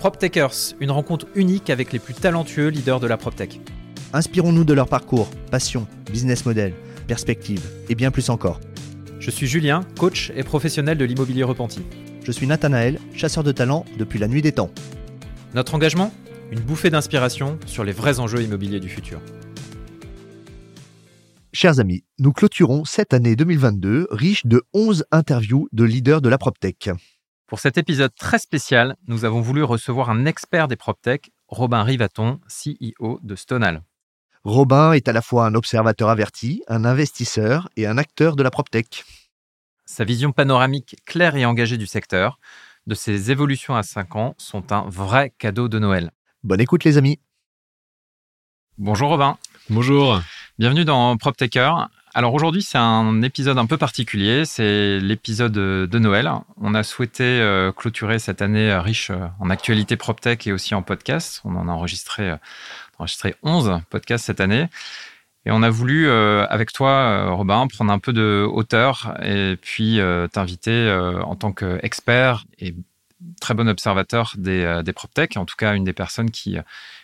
PropTechers, une rencontre unique avec les plus talentueux leaders de la PropTech. Inspirons-nous de leur parcours, passion, business model, perspective et bien plus encore. Je suis Julien, coach et professionnel de l'immobilier repenti. Je suis Nathanaël, chasseur de talent depuis la nuit des temps. Notre engagement Une bouffée d'inspiration sur les vrais enjeux immobiliers du futur. Chers amis, nous clôturons cette année 2022 riche de 11 interviews de leaders de la PropTech. Pour cet épisode très spécial, nous avons voulu recevoir un expert des PropTech, Robin Rivaton, CEO de Stonal. Robin est à la fois un observateur averti, un investisseur et un acteur de la PropTech. Sa vision panoramique claire et engagée du secteur, de ses évolutions à 5 ans, sont un vrai cadeau de Noël. Bonne écoute les amis. Bonjour Robin. Bonjour. Bienvenue dans PropTecher. Alors aujourd'hui, c'est un épisode un peu particulier, c'est l'épisode de Noël. On a souhaité euh, clôturer cette année riche euh, en actualités PropTech et aussi en podcast. On en a enregistré, euh, enregistré 11 podcasts cette année. Et on a voulu, avec toi, Robin, prendre un peu de hauteur et puis t'inviter en tant qu'expert et très bon observateur des, PropTech, en tout cas une des personnes qui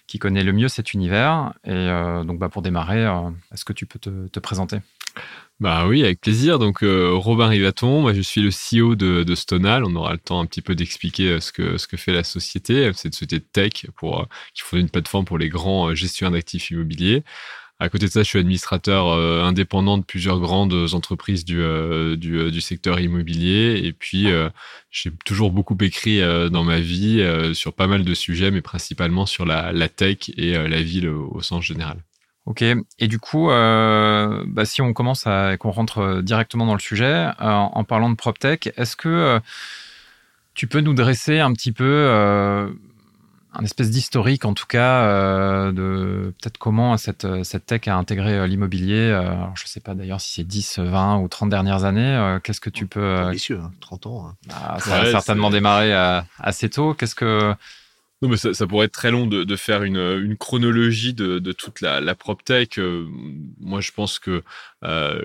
qui connaît le mieux cet univers. Et donc, bah, pour démarrer, est-ce que tu peux te présenter? Bah oui, avec plaisir. Donc euh, Robin Rivaton, moi je suis le CEO de, Stonal. On aura le temps un petit peu d'expliquer euh, ce que ce que fait la société. C'est une société de tech pour euh, qui fournit une plateforme pour les grands gestionnaires d'actifs immobiliers. À côté de ça, je suis administrateur indépendant de plusieurs grandes entreprises du, secteur immobilier. Et puis, j'ai toujours beaucoup écrit dans ma vie sur pas mal de sujets, mais principalement sur la tech et la ville au sens général. Ok. Et du coup, euh, bah, si on commence à qu'on rentre euh, directement dans le sujet, euh, en parlant de PropTech, est-ce que tu peux nous dresser un petit peu un espèce d'historique, en tout cas, de peut-être comment cette, cette tech a intégré l'immobilier. je ne sais pas d'ailleurs si c'est 10, 20 ou 30 dernières années. Qu'est-ce que tu oh, peux... Ambitieux, 30 hein, ans. Hein. Bah, ça a certainement démarré assez tôt. Qu'est-ce que non, mais ça, ça, pourrait être très long de, de faire une, une, chronologie de, de toute la, la PropTech. Euh, moi, je pense que euh,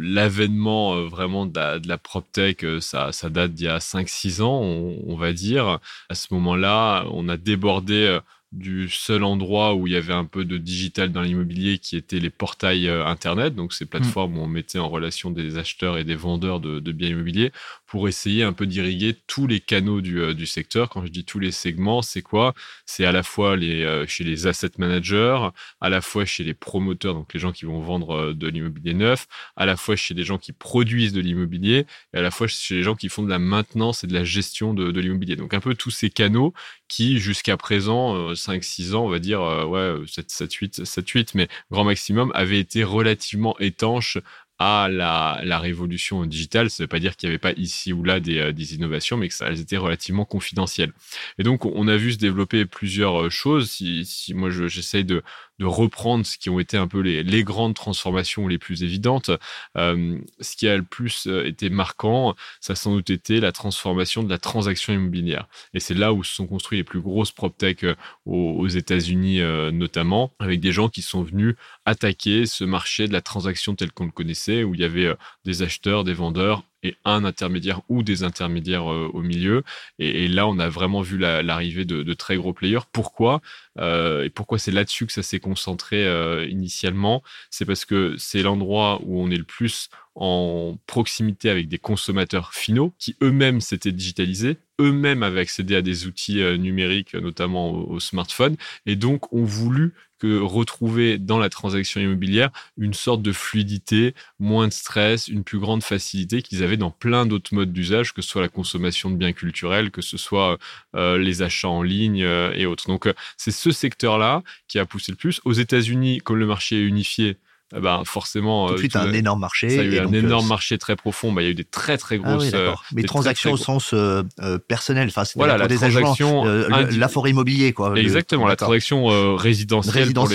l'avènement euh, vraiment de la, de la PropTech, ça, ça date d'il y a 5-6 ans, on, on, va dire. À ce moment-là, on a débordé du seul endroit où il y avait un peu de digital dans l'immobilier qui était les portails euh, Internet, donc ces plateformes où on mettait en relation des acheteurs et des vendeurs de, biens immobiliers pour essayer un peu d'irriguer tous les canaux du, euh, du, secteur. Quand je dis tous les segments, c'est quoi? C'est à la fois euh, chez les asset managers, à la fois chez les promoteurs, donc les gens qui vont vendre de l'immobilier neuf, à la fois chez les gens qui produisent de l'immobilier et à la fois chez les gens qui font de la maintenance et de la gestion de, de l'immobilier. Donc un peu tous ces canaux qui, jusqu'à présent, 5-6 ans, on va dire, euh, ouais, 7, 7, 8, 7, 8, mais grand maximum, avait été relativement étanche à la, la, révolution digitale. Ça ne veut pas dire qu'il n'y avait pas ici ou là des, euh, des innovations, mais que ça, elles étaient relativement confidentielles. Et donc, on a vu se développer plusieurs euh, choses. Si, si moi, j'essaye de, de reprendre ce qui ont été un peu les, les grandes transformations les plus évidentes. Euh, ce qui a le plus euh, été marquant, ça a sans doute été la transformation de la transaction immobilière. Et c'est là où se sont construits les plus grosses PropTech euh, aux, aux États-Unis notamment, avec des gens qui sont venus attaquer ce marché de la transaction tel qu'on le connaissait, où il y avait des acheteurs, des vendeurs et un intermédiaire ou des intermédiaires euh, au milieu. Et, là, on a vraiment vu l'arrivée de, très gros players. Pourquoi euh, Et pourquoi c'est là-dessus que ça s'est concentré euh, initialement? C'est parce que c'est l'endroit où on est le plus en proximité avec des consommateurs finaux qui eux-mêmes s'étaient digitalisés, eux-mêmes avaient accédé à des outils numériques, notamment au, au smartphone, et donc ont voulu retrouver dans la transaction immobilière une sorte de fluidité, moins de stress, une plus grande facilité qu'ils avaient dans plein d'autres modes d'usage, que ce soit la consommation de biens culturels, que ce soit euh, les achats en ligne euh, et autres. Donc euh, c'est ce secteur-là qui a poussé le plus. Aux États-Unis, comme le marché est unifié, ben forcément. Tout de suite, un énorme marché. Ça a eu un énorme marché très profond. Bah, il y a eu des très très ah grosses. Ah Mais transactions au sens euh, personnel. Enfin, voilà, la des transaction la forêt immobilier, quoi. Exactement, la transaction résidentielle, résidentielle pour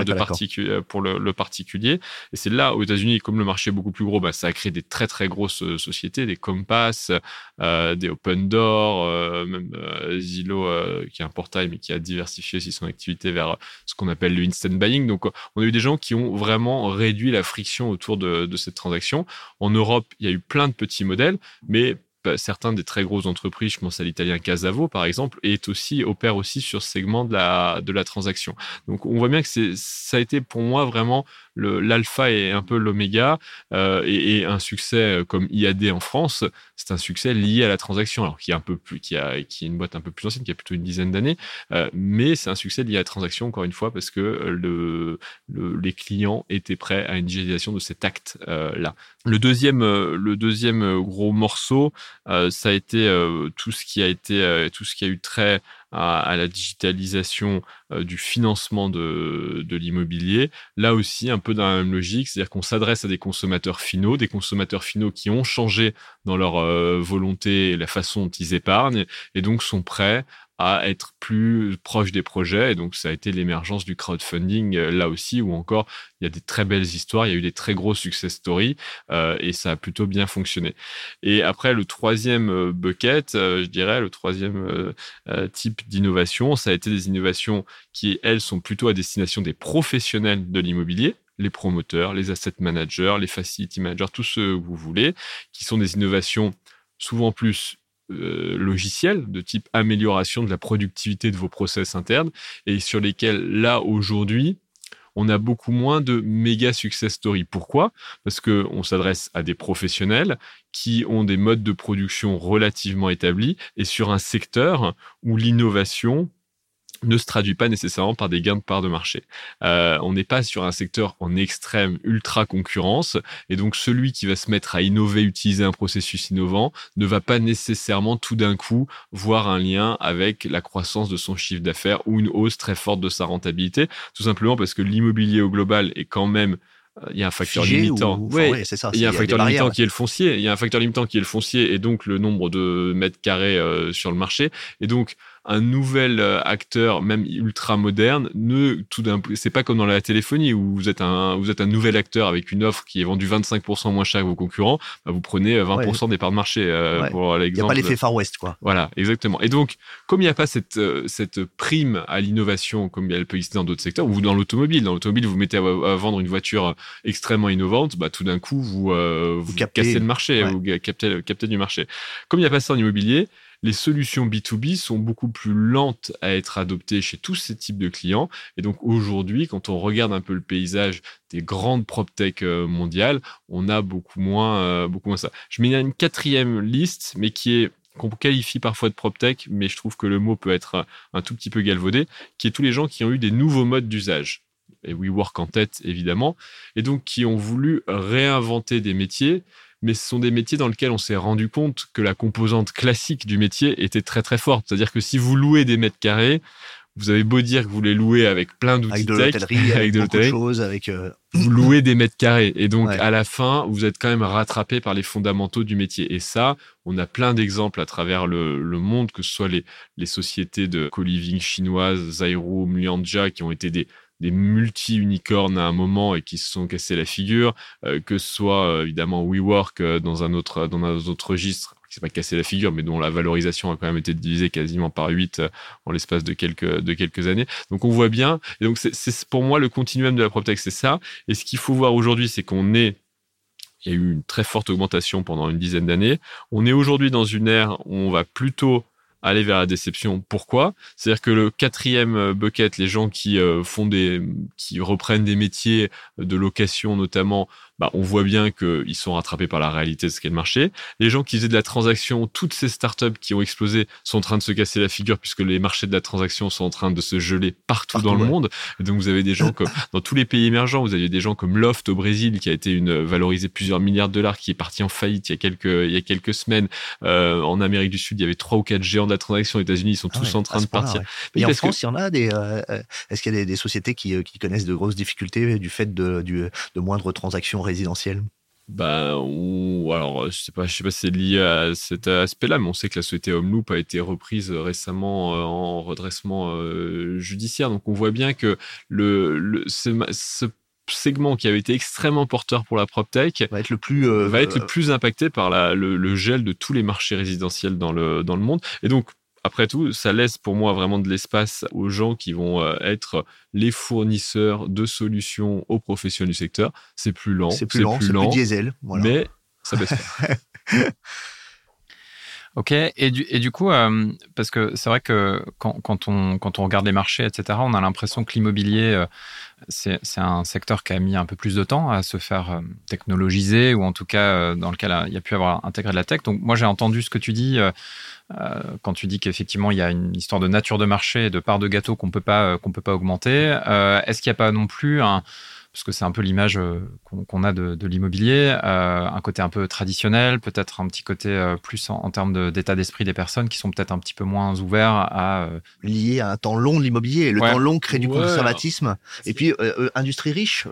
l'essentiel pour, le, le, particulier. Et c'est là, aux États-Unis, comme le marché est beaucoup plus gros, bah, ça a créé des très très grosses sociétés, des Compass, euh, des Open Door, même Zillow, qui est un portail mais qui a diversifié aussi son activité vers ce qu'on appelle le instant buying. Donc, on a eu des gens qui ont vraiment réduit la friction autour de, cette transaction. En Europe, il y a eu plein de petits modèles, mais certains des très grosses entreprises, je pense à l'italien Casavo par exemple, est aussi opère aussi sur ce segment de la de la transaction. Donc on voit bien que ça a été pour moi vraiment l'alpha et un peu l'oméga euh, et, un succès euh, comme IAD en France, c'est un succès lié à la transaction, alors qui est un peu plus, qui a, est une boîte un peu plus ancienne, qui a plutôt une dizaine d'années, euh, mais c'est un succès lié à la transaction encore une fois parce que le, les clients étaient prêts à une digitalisation de cet acte là. Le deuxième, le deuxième gros morceau, ça a été tout ce qui a été, tout ce qui a eu très à, la digitalisation du financement de, de l'immobilier. Là aussi, un peu dans la même logique, c'est-à-dire qu'on s'adresse à des consommateurs finaux, des consommateurs finaux qui ont changé dans leur volonté et la façon dont ils épargnent et donc sont prêts être plus proche des projets. Et donc, ça a été l'émergence du crowdfunding euh, là aussi, où encore, il y a des très belles histoires, il y a eu des très gros success stories, euh, et ça a plutôt bien fonctionné. Et après, le troisième euh, bucket, je dirais, le troisième type d'innovation, ça a été des innovations qui, elles, sont plutôt à destination des professionnels de l'immobilier les promoteurs, les asset managers, les facility managers, tous ceux que vous voulez, qui sont des innovations souvent plus euh, logiciels de type amélioration de la productivité de vos process internes et sur lesquels là aujourd'hui on a beaucoup moins de méga success stories. Pourquoi? Parce que on s'adresse à des professionnels qui ont des modes de production relativement établis et sur un secteur où l'innovation ne se traduit pas nécessairement par des gains de part de marché. Euh, on n'est pas sur un secteur en extrême ultra concurrence et donc celui qui va se mettre à innover, utiliser un processus innovant ne va pas nécessairement tout d'un coup voir un lien avec la croissance de son chiffre d'affaires ou une hausse très forte de sa rentabilité, tout simplement parce que l'immobilier au global est quand même euh, il y a un facteur limitant. ouais, c'est ça. Il y a un facteur limitant qui est le foncier. Il y a un facteur limitant qui est le foncier et donc le nombre de mètres carrés euh, sur le marché. Et donc, un nouvel euh, acteur, même ultra moderne, ne tout d'un c'est pas comme dans la téléphonie où vous êtes un vous êtes un nouvel acteur avec une offre qui est vendue 25% moins cher que vos concurrents, bah vous prenez 20% des parts de marché euh, pour l'exemple. Il n'y a pas l'effet Far West quoi. Voilà, exactement. Et donc comme il n'y a pas cette euh, cette prime à l'innovation comme elle peut exister dans d'autres secteurs ou dans l'automobile, dans l'automobile vous mettez à, vendre une voiture extrêmement innovante, bah tout d'un coup vous vous, cassez le marché, vous captez captez du marché. Comme il n'y a pas ça en immobilier, les solutions B2B sont beaucoup plus lentes à être adoptées chez tous ces types de clients. Et donc aujourd'hui, quand on regarde un peu le paysage des grandes PropTech euh, mondiales, on a beaucoup moins, euh, beaucoup moins ça. Je mets une quatrième liste, mais qui est qu'on qualifie parfois de PropTech, mais je trouve que le mot peut être un tout petit peu galvaudé, qui est tous les gens qui ont eu des nouveaux modes d'usage et WeWork en tête évidemment, et donc qui ont voulu réinventer des métiers mais ce sont des métiers dans lesquels on s'est rendu compte que la composante classique du métier était très très forte. C'est-à-dire que si vous louez des mètres carrés, vous avez beau dire que vous les louez avec plein d'outils avec de l'hôtellerie, avec, de l'hôtellerie, choses, avec euh, vous louez des mètres carrés et donc à la fin vous êtes quand même rattrapé par les fondamentaux du métier. Et ça, on a plein d'exemples à travers le, monde, que ce soit les, les sociétés de co-living chinoises, Zairu, Lianja, qui ont été des des multi-unicornes à un moment et qui se sont cassés la figure, euh, que ce soit euh, évidemment WeWork euh, dans un autre dans un autre registre qui s'est pas cassé la figure, mais dont la valorisation a quand même été divisée quasiment par 8 en l'espace de quelques, de quelques années. Donc on voit bien. Et donc c'est pour moi le continuum de la PropTech, c'est ça. Et ce qu'il faut voir aujourd'hui, c'est qu'on est il y a eu une très forte augmentation pendant une dizaine d'années. On est aujourd'hui dans une ère où on va plutôt aller vers la déception. Pourquoi? C'est-à-dire que le quatrième euh, bucket, les gens qui euh, font des, qui reprennent des métiers de location notamment, bah, on voit bien qu'ils sont rattrapés par la réalité de ce qu'est le marché. Les gens qui faisaient de la transaction, toutes ces startups qui ont explosé sont en train de se casser la figure puisque les marchés de la transaction sont en train de se geler partout, dans le monde. Et donc vous avez des gens comme dans tous les pays émergents, vous avez des gens comme Loft au Brésil qui a été une valorisé plusieurs milliards de dollars, qui est parti en faillite il y a quelques il y a quelques semaines. Euh, en Amérique du Sud, il y avait trois ou quatre géants de la transaction. Aux États-Unis, ils sont ah tous en train de partir. Et en France, il y en a des. Euh, euh, est-ce qu'il y a des, sociétés qui, qui, connaissent de grosses difficultés du fait de, du, de moindres transactions résidentielle bah, alors, je sais pas, je sais pas si c'est lié à cet aspect-là, mais on sait que la société Homeloop a été reprise récemment euh, en redressement euh, judiciaire. Donc, on voit bien que le, ce, segment qui avait été extrêmement porteur pour la PropTech va être le plus euh, va être le plus impacté par la, le, le, gel de tous les marchés résidentiels dans le dans le monde. Et donc après tout, ça laisse pour moi vraiment de l'espace aux gens qui vont euh, être les fournisseurs de solutions aux professionnels du secteur. C'est plus lent, c'est plus lent, c'est plus diesel, mais ça baisse pas. Ok, et du, et du coup, euh, parce que c'est vrai que quand, on, quand on regarde les marchés, etc., on a l'impression que l'immobilier, euh, c'est un secteur qui a mis un peu plus de temps à se faire euh, technologiser, ou en tout cas dans lequel il y a pu avoir intégré de la tech. Donc moi, j'ai entendu ce que tu dis quand tu dis qu'effectivement, il y a une histoire de nature de marché et de part de gâteau qu'on peut pas qu'on peut pas augmenter. Est-ce qu'il n'y a pas non plus un parce que c'est un peu l'image euh, qu'on a de, l'immobilier, euh, un côté un peu traditionnel, peut-être un petit côté euh, plus en, termes d'état d'esprit des personnes qui sont peut-être un petit peu moins ouverts à... Lié à un temps long de l'immobilier. Le temps long crée du conservatisme. Et puis, industrie riche.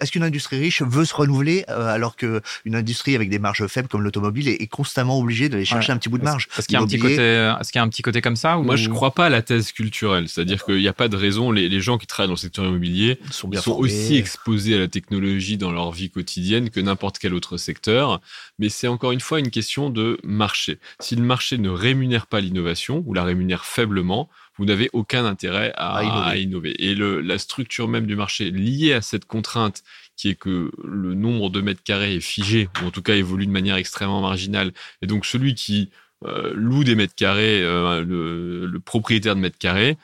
Est-ce qu'une industrie riche veut se renouveler alors qu'une industrie avec des marges faibles comme l'automobile est, constamment obligée d'aller chercher un petit bout de marge? Est-ce qu'il y, a un petit côté, est qu'il y a un petit côté comme ça Moi, je ne crois pas à la thèse culturelle. C'est-à-dire qu'il n'y a pas de raison. Les, gens qui travaillent dans le secteur immobilier sont, bien sont aussi exposés à la technologie dans leur vie quotidienne que n'importe quel autre secteur. Mais c'est encore une fois une question de marché. Si le marché ne rémunère pas l'innovation ou la rémunère faiblement, vous n'avez aucun intérêt à, innover. Et le, la structure même du marché liée à cette contrainte qui est que le nombre de mètres carrés est figé, ou en tout cas évolue de manière extrêmement marginale. Et donc celui qui euh, loue des mètres carrés, euh, le, le, propriétaire de mètres carrés,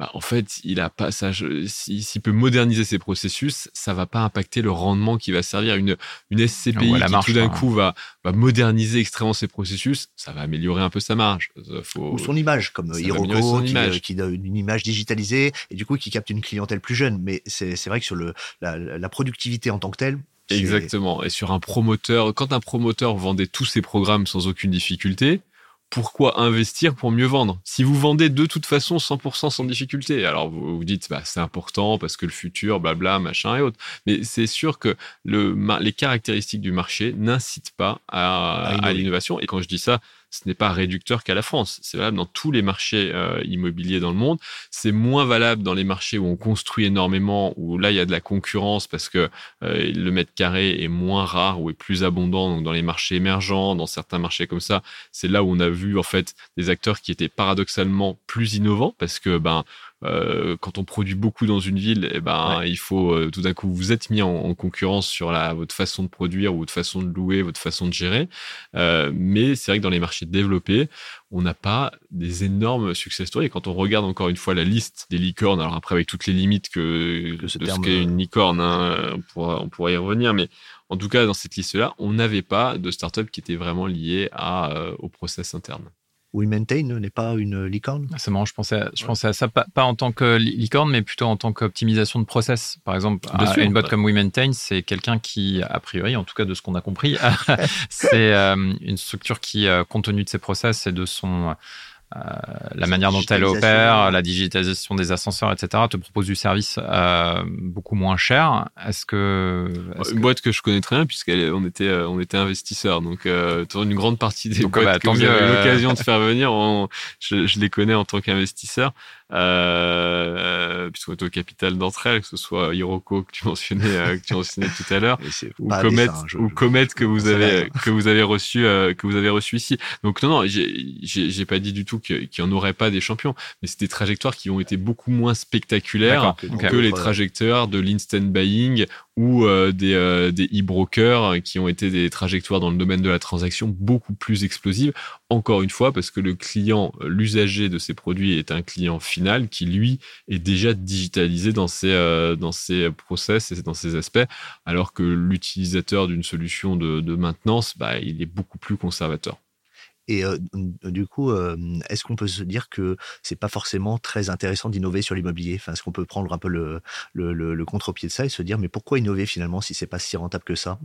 bah, en fait, il a pas ça. S'il peut moderniser ses processus, ça va pas impacter le rendement qui va servir. Une, une SCPI qui tout d'un coup va, va moderniser extrêmement ses processus, ça va améliorer un peu sa marge. Euh, Ou son image, comme Hiroko, qui, image. qui donne une image digitalisée et du coup qui capte une clientèle plus jeune. Mais c'est vrai que sur le, la, la productivité en tant que telle, Exactement. Et sur un promoteur, quand un promoteur vendait tous ses programmes sans aucune difficulté, pourquoi investir pour mieux vendre Si vous vendez de toute façon 100% sans difficulté, alors vous vous dites bah, c'est important parce que le futur, blabla, machin et autres. Mais c'est sûr que le, les caractéristiques du marché n'incitent pas à, à l'innovation. Et quand je dis ça, ce n'est pas réducteur qu'à la France. C'est valable dans tous les marchés euh, immobiliers dans le monde. C'est moins valable dans les marchés où on construit énormément, où là, il y a de la concurrence parce que euh, le mètre carré est moins rare ou est plus abondant. Donc, dans les marchés émergents, dans certains marchés comme ça, c'est là où on a vu, en fait, des acteurs qui étaient paradoxalement plus innovants parce que, ben, euh, quand on produit beaucoup dans une ville, eh ben, il faut euh, tout d'un coup vous êtes mis en, concurrence sur la, votre façon de produire ou votre façon de louer, votre façon de gérer. Euh, mais c'est vrai que dans les marchés développés, on n'a pas des énormes success stories. Et quand on regarde encore une fois la liste des licornes, alors après avec toutes les limites que, de ce qu'est une licorne, hein, on, pourra, on pourra y revenir, mais en tout cas dans cette liste-là, on n'avait pas de start-up qui était vraiment lié à, au process interne. WeMaintain n'est pas une licorne. Ah, C'est marrant, je pensais, à, je pensais à ça, pas, en tant que licorne, mais plutôt en tant qu'optimisation de process. Par exemple, une boîte comme WeMaintain, c'est quelqu'un qui, a priori, en tout cas de ce qu'on a compris, c'est euh, une structure qui, euh, compte tenu de ses process et de son la manière dont elle opère, la digitalisation des ascenseurs, etc., te propose du service euh, beaucoup moins cher. Est-ce que est une boîte que je connais très bien puisqu'on était euh, on était investisseur, donc euh, une grande partie des boîtes bah, que vous avez l'occasion de faire venir, je, je, les connais en tant qu'investisseur euh, puisqu'on est au capital d'entre elles, que ce soit Hiroko que tu mentionnais, euh, que tu mentionnais tout à l'heure, ou Comet, ou Comet que vous avez que vous avez reçu euh, que vous avez reçu ici. Donc non non, j'ai pas dit du tout qu'il n'y en aurait pas des champions, mais c'est des trajectoires qui ont été beaucoup moins spectaculaires que les trajectoires de l'instant buying ou euh, des, euh, des e-brokers qui ont été des trajectoires dans le domaine de la transaction beaucoup plus explosives. Encore une fois, parce que le client, l'usager de ces produits est un client final qui, lui, est déjà digitalisé dans ses, euh, process et dans ses aspects, alors que l'utilisateur d'une solution de, de maintenance, bah, il est beaucoup plus conservateur. Et du coup, est-ce qu'on peut se dire que c'est pas forcément très intéressant d'innover sur l'immobilier? Enfin, est-ce qu'on peut prendre un peu le, contre-pied de ça et se dire mais pourquoi innover finalement si c'est pas si rentable que ça?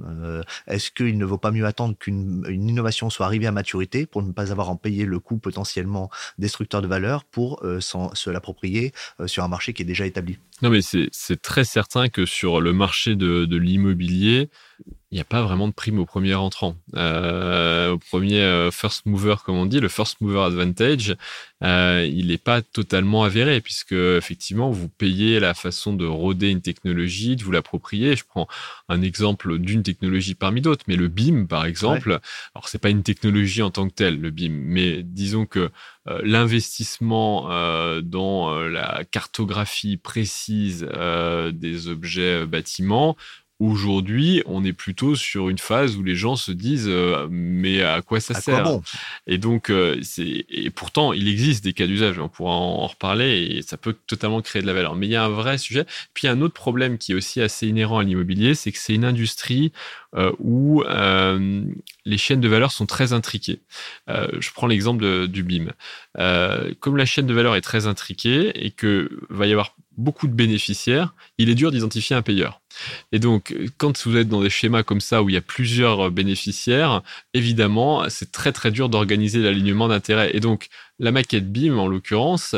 Est-ce qu'il ne vaut pas mieux attendre qu'une une innovation soit arrivée à maturité pour ne pas avoir à en payer le coût potentiellement destructeur de valeur pour se l'approprier sur un marché qui est déjà établi? Non, mais c'est très certain que sur le marché de l'immobilier, il n'y a pas vraiment de prime au premier entrant. Euh, au premier euh, first mover, comme on dit, le first mover advantage, euh, il n'est pas totalement avéré puisque effectivement vous payez la façon de roder une technologie, de vous l'approprier. Je prends un exemple d'une technologie parmi d'autres, mais le BIM par exemple, alors alors c'est pas une technologie en tant que telle le BIM, mais disons que l'investissement dans la cartographie précise des objets bâtiments Aujourd'hui, on est plutôt sur une phase où les gens se disent euh, mais à quoi ça sert? Et donc euh, c'est et pourtant il existe des cas d'usage, on pourra en, reparler et ça peut totalement créer de la valeur. Mais il y a un vrai sujet. Puis il y a un autre problème qui est aussi assez inhérent à l'immobilier, c'est que c'est une industrie euh, où les chaînes de valeur sont très intriquées. je prends l'exemple du BIM. comme la chaîne de valeur est très intriquée et que va y avoir beaucoup de bénéficiaires, il est dur d'identifier un payeur. Et donc, quand vous êtes dans des schémas comme ça où il y a plusieurs bénéficiaires, évidemment, c'est très très dur d'organiser l'alignement d'intérêts. Et donc, la maquette BIM, en l'occurrence,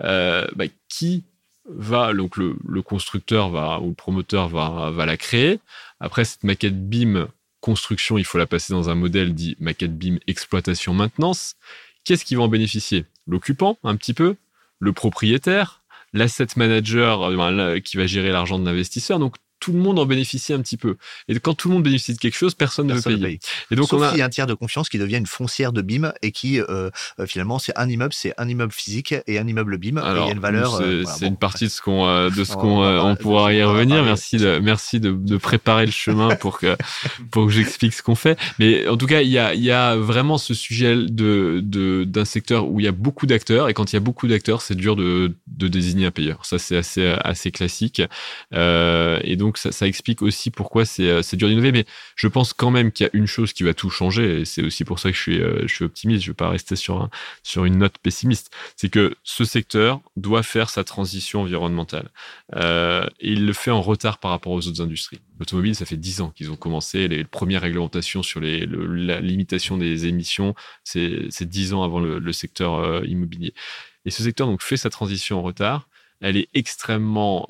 euh, bah, qui va, donc le, constructeur va, ou le promoteur va, va la créer. Après, cette maquette BIM construction, il faut la passer dans un modèle dit maquette BIM exploitation maintenance. Qu'est-ce qui va en bénéficier? L'occupant, un petit peu, le propriétaire, l'asset manager euh, qui va gérer l'argent de l'investisseur. Donc tout le monde en bénéficie un petit peu. Et quand tout le monde bénéficie de quelque chose, personne, ne veut payer. Et donc Sauf on a... y a un tiers de confiance qui devient une foncière de BIM et qui euh, euh, finalement c'est un immeuble, c'est un immeuble physique et un immeuble BIM. et il y a une valeur. C'est euh, une partie de ce qu'on de ce qu'on on, pourra y revenir. Merci de merci de, de, préparer le chemin pour que pour que j'explique ce qu'on fait. Mais en tout cas, il y a il y a vraiment ce sujet de d'un secteur où il y a beaucoup d'acteurs et quand il y a beaucoup d'acteurs, c'est dur de de désigner un payeur. Ça c'est assez assez classique. et donc donc ça, explique aussi pourquoi euh, c'est dur d'innover. Mais je pense quand même qu'il y a une chose qui va tout changer, c'est aussi pour ça que je suis, euh, optimiste. Je ne vais pas rester sur, un, sur une note pessimiste. C'est que ce secteur doit faire sa transition environnementale. Euh, et il le fait en retard par rapport aux autres industries. L'automobile, ça fait 10 ans qu'ils ont commencé. Les, premières réglementations sur la limitation des émissions, c'est 10 ans avant le, le secteur immobilier. Et ce secteur donc fait sa transition en retard. Elle est extrêmement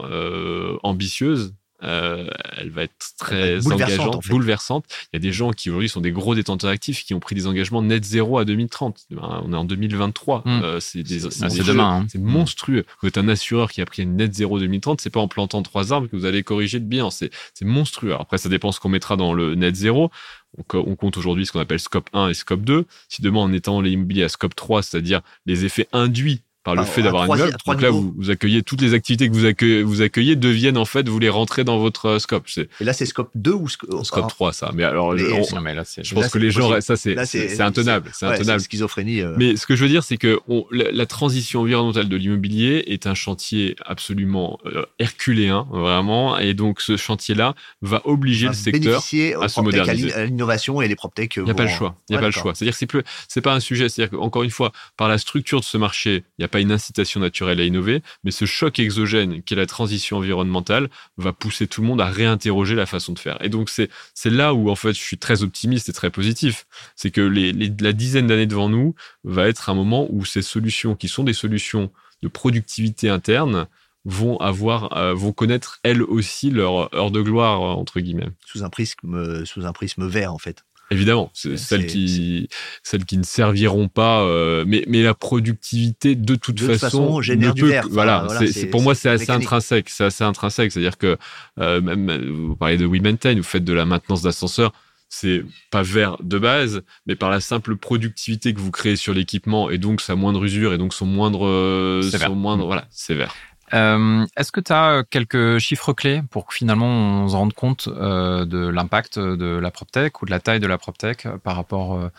ambitieuse euh, elle va être très engageante, bouleversante. Il y a des gens qui aujourd'hui sont des gros détenteurs actifs qui ont pris des engagements net zéro à 2030. Ben, on est en 2023. Hmm. Euh, c'est demain. Hein. C'est monstrueux. Vous êtes un assureur qui a pris une net zéro 2030. C'est pas en plantant trois arbres que vous allez corriger le bilan. C'est monstrueux. après, ça dépend ce qu'on mettra dans le net zéro. On, compte aujourd'hui ce qu'on appelle scope 1 et scope 2. Si demain, en étant l'immobilier à scope 3, c'est-à-dire les effets induits le fait d'avoir un immeuble. Donc là, vous, accueillez toutes les activités que vous accueillez, vous accueillez deviennent en fait, vous les rentrez dans votre euh, scope. Et là, c'est scope 2 ou scope, scope 3, ça. Mais alors, je pense que les gens, ça, c'est, c'est intenable. C'est intenable. schizophrénie. Euh. Mais ce que je veux dire, c'est que la, transition environnementale de l'immobilier est un chantier absolument euh, herculéen, vraiment. Et donc, ce chantier-là va obliger le secteur à se moderniser. À l'innovation et les PropTech. Il n'y a pas le choix. Il n'y a pas le choix. C'est-à-dire que c'est plus, c'est pas un sujet. C'est-à-dire qu'encore une fois, par la structure de ce marché, il n'y a pas une incitation naturelle à innover, mais ce choc exogène qui est la transition environnementale va pousser tout le monde à réinterroger la façon de faire. Et donc c'est là où en fait je suis très optimiste et très positif, c'est que la dizaine d'années devant nous va être un moment où ces solutions qui sont des solutions de productivité interne vont euh, connaître elles aussi leur heure de gloire entre guillemets. Sous un prisme sous un prisme vert en fait Évidemment, c'est celles qui, celles qui ne serviront pas, euh, mais, mais la productivité de toute, façon, génère du peut, Voilà, c'est pour moi c'est assez intrinsèque, c'est assez intrinsèque, c'est-à-dire que euh, même vous parlez de We Maintain, vous faites de la maintenance d'ascenseur, c'est pas vert de base, mais par la simple productivité que vous créez sur l'équipement et donc sa moindre usure et donc son moindre, euh, son moindre, voilà, c'est vert. Euh, Est-ce que tu as euh, quelques chiffres clés pour que finalement on se rende compte euh, de l'impact de la PropTech ou de la taille de la PropTech par rapport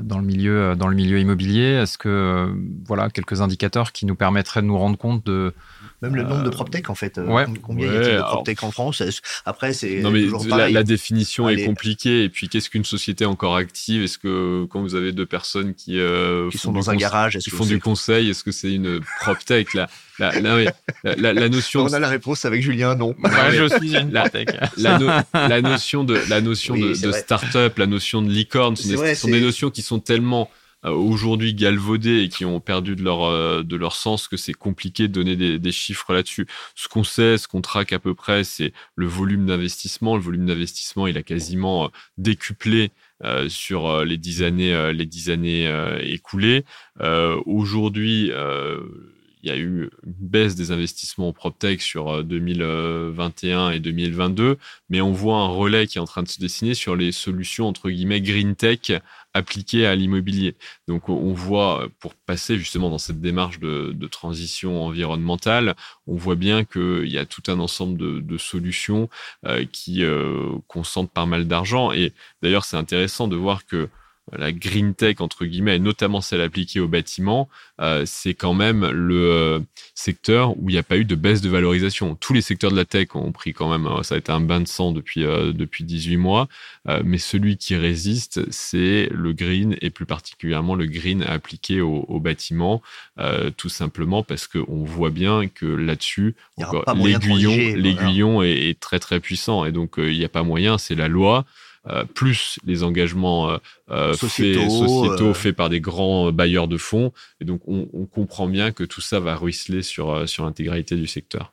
dans le milieu dans le milieu immobilier? Est-ce que voilà quelques indicateurs qui nous permettraient de nous rendre compte de même le nombre de PropTech en fait ouais. combien y a-t-il de PropTech en France? Après c'est non mais la, la, définition est compliquée. Et puis qu'est-ce qu'une société encore active? Est-ce que quand vous avez deux personnes qui qui sont dans un garage qui font du conseil est-ce que c'est une PropTech? Là la, la, la, notion. On a la réponse avec Julien, non. je suis une la, la, notion de la notion de, de start-up, la notion de licorne, ce sont des notions qui sont tellement euh, aujourd'hui galvaudées et qui ont perdu de leur euh, de leur sens que c'est compliqué de donner des, des chiffres là-dessus. Ce qu'on sait, ce qu'on traque à peu près, c'est le volume d'investissement. Le volume d'investissement, il a quasiment euh, décuplé euh, sur les dix années les dix années écoulées. Aujourd'hui, il y a eu une baisse des investissements en PropTech sur 2021 et 2022, mais on voit un relais qui est en train de se dessiner sur les solutions entre guillemets green tech appliquées à l'immobilier. Donc on voit, pour passer justement dans cette démarche de, transition environnementale, on voit bien qu'il y a tout un ensemble de, solutions qui concentrent pas mal d'argent. Et d'ailleurs, c'est intéressant de voir que la green tech entre guillemets, et notamment celle appliquée au bâtiment, euh, c'est quand même le euh, secteur où il n'y a pas eu de baisse de valorisation. Tous les secteurs de la tech ont pris quand même, euh, ça a été un bain de sang depuis depuis 18 mois, mais celui qui résiste, c'est le green et plus particulièrement le green appliqué au, au bâtiment, tout simplement parce qu'on voit bien que là-dessus, l'aiguillon, l'aiguillon est, est, très très puissant et donc il n'y a pas moyen, c'est la loi. Euh, plus les engagements euh, euh, sociétaux, faits, par des grands bailleurs de fonds. Et donc, on, on, comprend bien que tout ça va ruisseler sur, sur l'intégralité du secteur.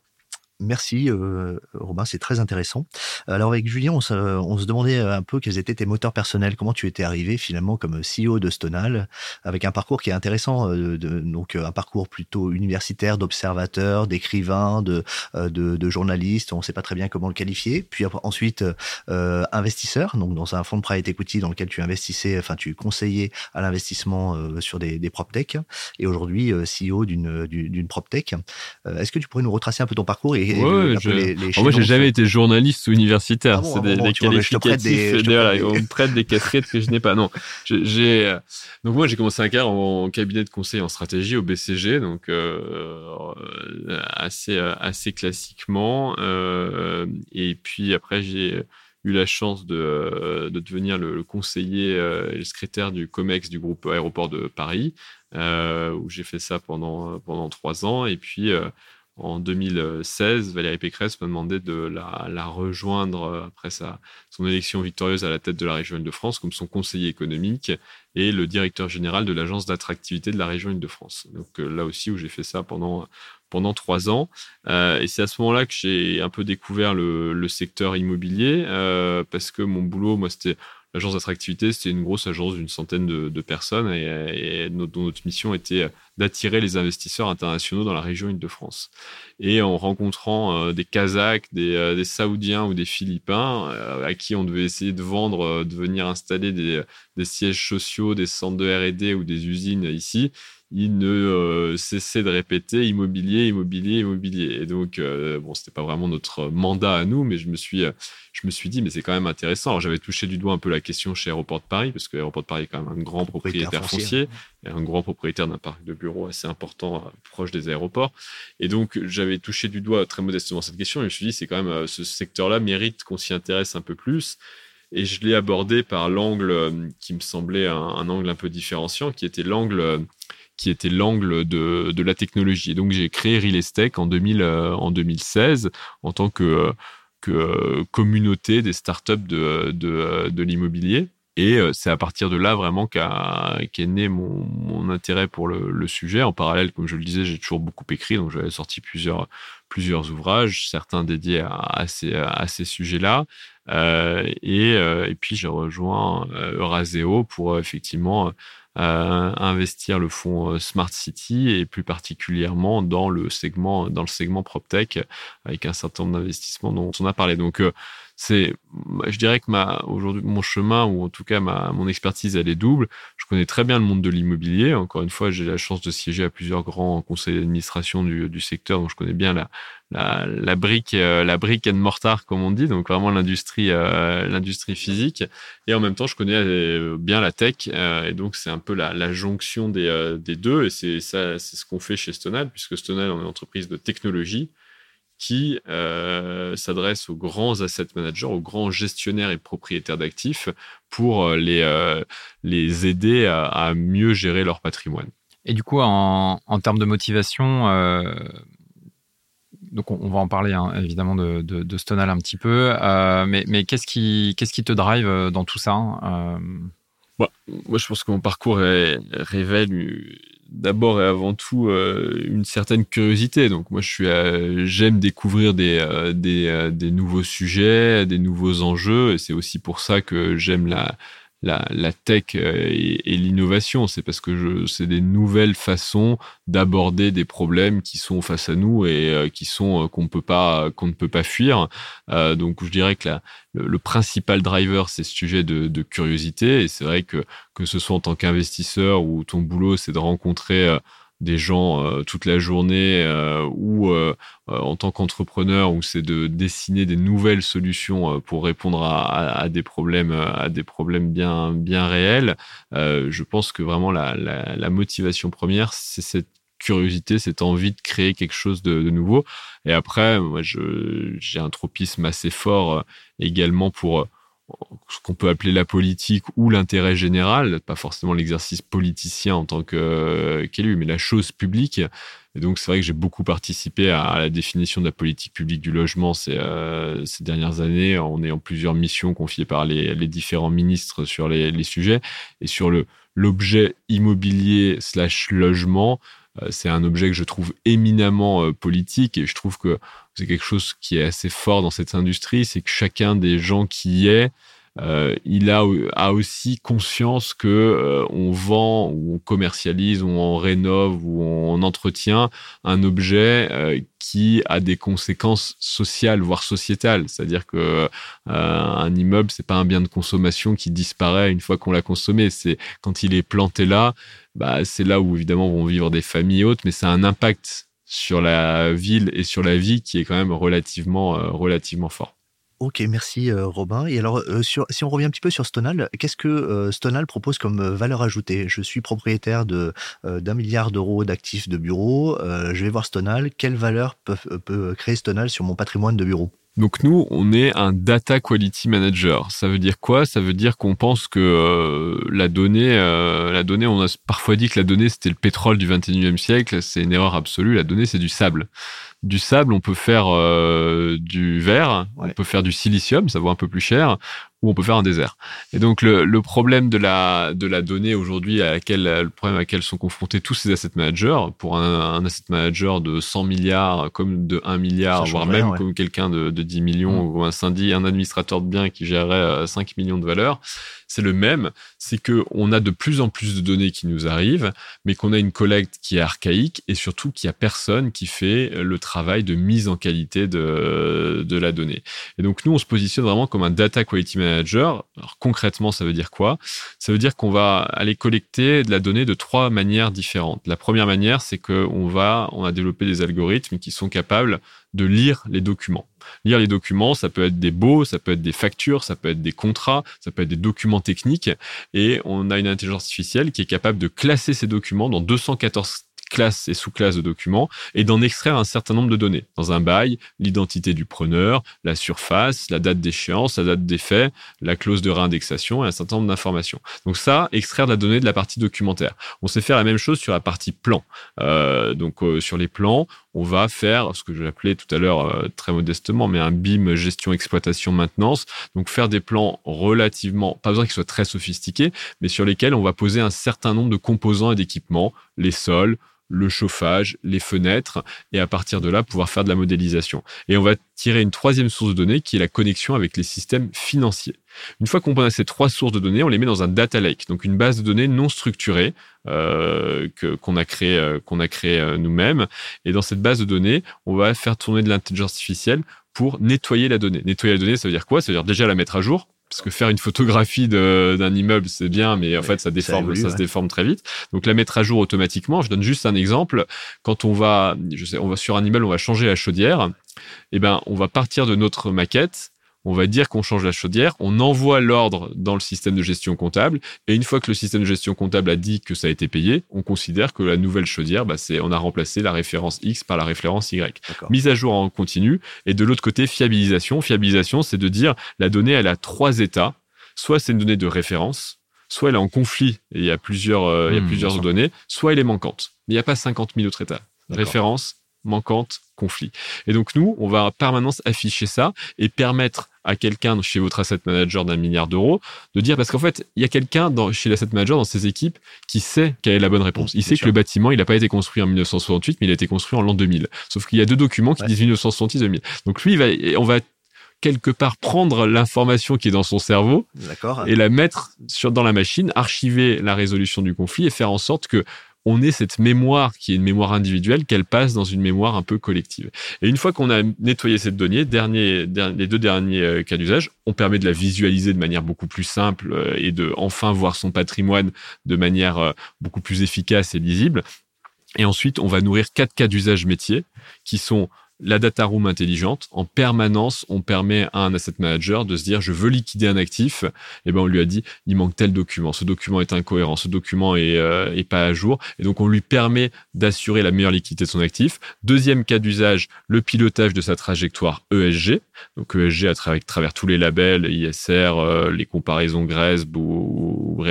Merci euh, Robin, c'est très intéressant. Alors avec Julien, on se, on se, demandait un peu quels étaient tes moteurs personnels, comment tu étais arrivé finalement comme CEO de Stonal, avec un parcours qui est intéressant, euh, donc un parcours plutôt universitaire, d'observateur, d'écrivain, de, euh, de, de, journaliste, on ne sait pas très bien comment le qualifier. Puis ensuite euh, investisseur, donc dans un fonds de private equity dans lequel tu investissais, enfin tu conseillais à l'investissement euh, sur des, des prop tech, et aujourd'hui CEO d'une d'une prop tech. Est-ce que tu pourrais nous retracer un peu ton parcours et ouais, je... moi, j'ai jamais été journaliste ou universitaire. Ah c'est des, des qualificatifs. on me prête des casquettes que je n'ai pas. Non, j'ai. Euh, donc moi, j'ai commencé un carrière en cabinet de conseil en stratégie au BCG, donc euh, assez assez classiquement. Euh, et puis après, j'ai eu la chance de, de devenir le, conseiller et le secrétaire du COMEX du groupe aéroport de Paris, où j'ai fait ça pendant pendant trois ans. Et puis en 2016, Valérie Pécresse m'a demandé de la, rejoindre euh, après sa, son élection victorieuse à la tête de la région Île-de-France comme son conseiller économique et le directeur général de l'agence d'attractivité de la région Île-de-France. Donc euh, là aussi où j'ai fait ça pendant pendant trois ans. Euh, et c'est à ce moment-là que j'ai un peu découvert le, secteur immobilier parce que mon boulot, moi, c'était L'agence d'attractivité, c'était une grosse agence d'une centaine de, personnes et, notre, notre, mission était d'attirer les investisseurs internationaux dans la région Île-de-France. Et en rencontrant euh, des Kazakhs, des, euh, des, Saoudiens ou des Philippins euh, à qui on devait essayer de vendre, de venir installer des, des sièges sociaux, des centres de R&D ou des usines ici, il ne euh, cessait de répéter immobilier, immobilier, immobilier. Et donc, euh, bon, c'était pas vraiment notre mandat à nous, mais je me suis, euh, je me suis dit, mais c'est quand même intéressant. Alors, j'avais touché du doigt un peu la question chez Aéroport de Paris, parce que Aéroport de Paris est quand même un grand propriétaire foncier, et un grand propriétaire d'un parc de bureaux assez important proche des aéroports. Et donc, j'avais touché du doigt très modestement cette question, et je me suis dit, c'est quand même, ce secteur-là mérite qu'on s'y intéresse un peu plus. Et je l'ai abordé par l'angle qui me semblait un, un, angle un peu différenciant, qui était l'angle qui était l'angle de, de, la technologie. Et donc j'ai créé Real Estate en, 2000, euh, en 2016 en tant que, que euh, communauté des startups de, de, l'immobilier. Et euh, c'est à partir de là vraiment qu'est né mon, intérêt pour le, sujet. En parallèle, comme je le disais, j'ai toujours beaucoup écrit, donc j'avais sorti plusieurs, plusieurs ouvrages, certains dédiés à, ces, à ces sujets-là. Euh, et, et, puis j'ai rejoint Euraseo pour effectivement investir le fonds euh, Smart City et plus particulièrement dans le segment dans le segment PropTech avec un certain nombre d'investissements dont on a parlé. Donc euh, c'est, je dirais que ma, aujourd'hui, mon chemin, ou en tout cas ma, mon expertise, elle est double. Je connais très bien le monde de l'immobilier. Encore une fois, j'ai la chance de siéger à plusieurs grands conseils d'administration du, du secteur, donc je connais bien la, la, la brique, euh, la brique and mortar, comme on dit, donc vraiment l'industrie, euh, l'industrie physique. Et en même temps, je connais euh, bien la tech, et donc c'est un peu la, la jonction des, des deux. Et c'est ça, c'est ce qu'on fait chez Stonal, puisque Stonal, on est une entreprise de technologie qui euh, s'adresse aux grands asset managers, aux grands gestionnaires et propriétaires d'actifs pour euh, les, euh, les aider à, mieux gérer leur patrimoine. Et du coup, en, en termes de motivation, donc on, va en parler hein, évidemment de, de, de, Stonal un petit peu, mais, mais qu'est-ce qui, qui te drive dans tout ça hein, bah, Moi, je pense que mon parcours révèle d'abord et avant tout euh, une certaine curiosité. Donc moi, je suis, euh, j'aime découvrir des euh, des, des, nouveaux sujets, des nouveaux enjeux. Et c'est aussi pour ça que j'aime la la, la tech et, et l'innovation. C'est parce que c'est des nouvelles façons d'aborder des problèmes qui sont face à nous et qui sont qu'on peut pas qu'on ne peut pas fuir. donc je dirais que la, le, principal driver, c'est ce sujet de, de curiosité. Et c'est vrai que que ce soit en tant qu'investisseur ou ton boulot, c'est de rencontrer des gens euh, toute la journée euh, ou euh, en tant qu'entrepreneur où c'est de dessiner des nouvelles solutions pour répondre à, à, des problèmes à des problèmes bien bien réels je pense que vraiment la, la, la motivation première c'est cette curiosité, cette envie de créer quelque chose de, de nouveau. Et après, moi, j'ai un tropisme assez fort également pour ce qu'on peut appeler la politique ou l'intérêt général, pas forcément l'exercice politicien en tant euh, qu'élu, mais la chose publique. Et donc, c'est vrai que j'ai beaucoup participé à, la définition de la politique publique du logement ces, euh, ces dernières années, en ayant plusieurs missions confiées par les, différents ministres sur les, les, sujets. Et sur l'objet immobilier slash logement, c'est un objet que je trouve éminemment politique et je trouve que c'est quelque chose qui est assez fort dans cette industrie, c'est que chacun des gens qui y est, euh, il a, a, aussi conscience que euh, on vend ou on commercialise ou on rénove ou on entretient un objet euh, qui a des conséquences sociales voire sociétales c'est-à-dire que un immeuble c'est pas un bien de consommation qui disparaît une fois qu'on l'a consommé c'est quand il est planté là bah c'est là où évidemment vont vivre des familles hautes mais ça a un impact sur la ville et sur la vie qui est quand même relativement, relativement fort. Ok, merci euh, Robin. Et alors, euh, si on revient un petit peu sur Stonal, qu'est-ce que Stonal propose comme valeur ajoutée? Je suis propriétaire de d'un milliard d'euros d'actifs de bureaux. je vais voir Stonal. Quelle valeur peut, créer Stonal sur mon patrimoine de bureaux donc nous, on est un data quality manager. Ça veut dire quoi? Ça veut dire qu'on pense que euh, la donnée, euh, la donnée, on a parfois dit que la donnée c'était le pétrole du 21e siècle. C'est une erreur absolue. La donnée c'est du sable. Du sable, on peut faire euh, du verre, on peut faire du silicium, ça vaut un peu plus cher, ou on peut faire un désert. Et donc le, le problème de la de la donnée aujourd'hui à laquelle le problème à laquelle sont confrontés tous ces asset managers pour un, un asset manager de 100 milliards comme de 1 milliard voire même comme quelqu'un de, de 10 millions mm. ou un syndic un administrateur de biens qui gérerait 5 euh, millions de valeur c'est le même, c'est que on a de plus en plus de données qui nous arrivent, mais qu'on a une collecte qui est archaïque et surtout qu'il y a personne qui fait le travail de mise en qualité de, de la donnée. Et donc nous, on se positionne vraiment comme un data quality manager. Alors concrètement, ça veut dire quoi? Ça veut dire qu'on va aller collecter de la donnée de trois manières différentes. La première manière, c'est qu'on va, on a développé des algorithmes qui sont capables de lire les documents. Lire les documents, ça peut être des baux, ça peut être des factures, ça peut être des contrats, ça peut être des documents techniques. Et on a une intelligence artificielle qui est capable de classer ces documents dans 214 classes et sous-classes de documents et d'en extraire un certain nombre de données. Dans un bail, l'identité du preneur, la surface, la date d'échéance, la date d'effet, la clause de réindexation et un certain nombre d'informations. Donc ça, extraire de la donnée de la partie documentaire. On sait faire la même chose sur la partie plan. Euh, donc euh, sur les plans, on va faire ce que je l'appelais tout à l'heure euh, très modestement, mais un BIM gestion exploitation maintenance. Donc faire des plans relativement, pas besoin qu'ils soient très sophistiqués, mais sur lesquels on va poser un certain nombre de composants et d'équipements, les sols, le chauffage, les fenêtres, et à partir de là, pouvoir faire de la modélisation. Et on va tirer une troisième source de données qui est la connexion avec les systèmes financiers. Une fois qu'on a ces trois sources de données, on les met dans un data lake, donc une base de données non structurée euh, qu'on a créé, euh, qu'on a créé euh, nous-mêmes. Et dans cette base de données, on va faire tourner de l'intelligence artificielle pour nettoyer la donnée. Nettoyer la donnée, ça veut dire quoi? Ça veut dire déjà la mettre à jour, parce que faire une photographie d'un immeuble, c'est bien, mais en fait, ça déforme, ça, se déforme très vite. Donc, la mettre à jour automatiquement. Je donne juste un exemple. Quand on va, je sais, on va sur un immeuble, on va changer la chaudière. Eh ben, on va partir de notre maquette on va dire qu'on change la chaudière, on envoie l'ordre dans le système de gestion comptable, et une fois que le système de gestion comptable a dit que ça a été payé, on considère que la nouvelle chaudière, bah, c'est, on a remplacé la référence X par la référence Y. Mise à jour en continu, et de l'autre côté, fiabilisation. Fiabilisation, c'est de dire la donnée, elle a trois états. Soit c'est une donnée de référence, soit elle est en conflit et il y a plusieurs, euh, il y a hmm, plusieurs données, soit elle est manquante. Il n'y a pas 50 000 autres états. Référence, manquante, conflit. Et donc nous, on va en permanence afficher ça et permettre à quelqu'un chez votre asset manager d'un milliard d'euros de dire parce qu'en fait, il y a quelqu'un chez l'asset manager dans ses équipes qui sait quelle est la bonne réponse. Il sait que le bâtiment, il n'a pas été construit en 1968, mais il a été construit en l'an 2000. Sauf qu'il y a deux documents qui disent 1968-2000. Donc lui, il va, on va quelque part prendre l'information qui est dans son cerveau et la mettre sur, dans la machine, archiver la résolution du conflit et faire en sorte que on ait cette mémoire qui est une mémoire individuelle, qu'elle passe dans une mémoire un peu collective. Et une fois qu'on a nettoyé cette donnée, les deux derniers euh, cas d'usage, on permet de la visualiser de manière beaucoup plus simple euh, et de enfin voir son patrimoine de manière euh, beaucoup plus efficace et lisible. Et ensuite, on va nourrir quatre cas d'usage métier qui sont la data room intelligente, en permanence, on permet à un asset manager de se dire je veux liquider un actif, et eh ben on lui a dit il manque tel document, ce document est incohérent, ce document est, euh, est pas à jour, et donc on lui permet d'assurer la meilleure liquidité de son actif. Deuxième cas d'usage, le pilotage de sa trajectoire ESG, donc ESG à travers, tous les labels, ISR, euh, les comparaisons GRESB ou, ou.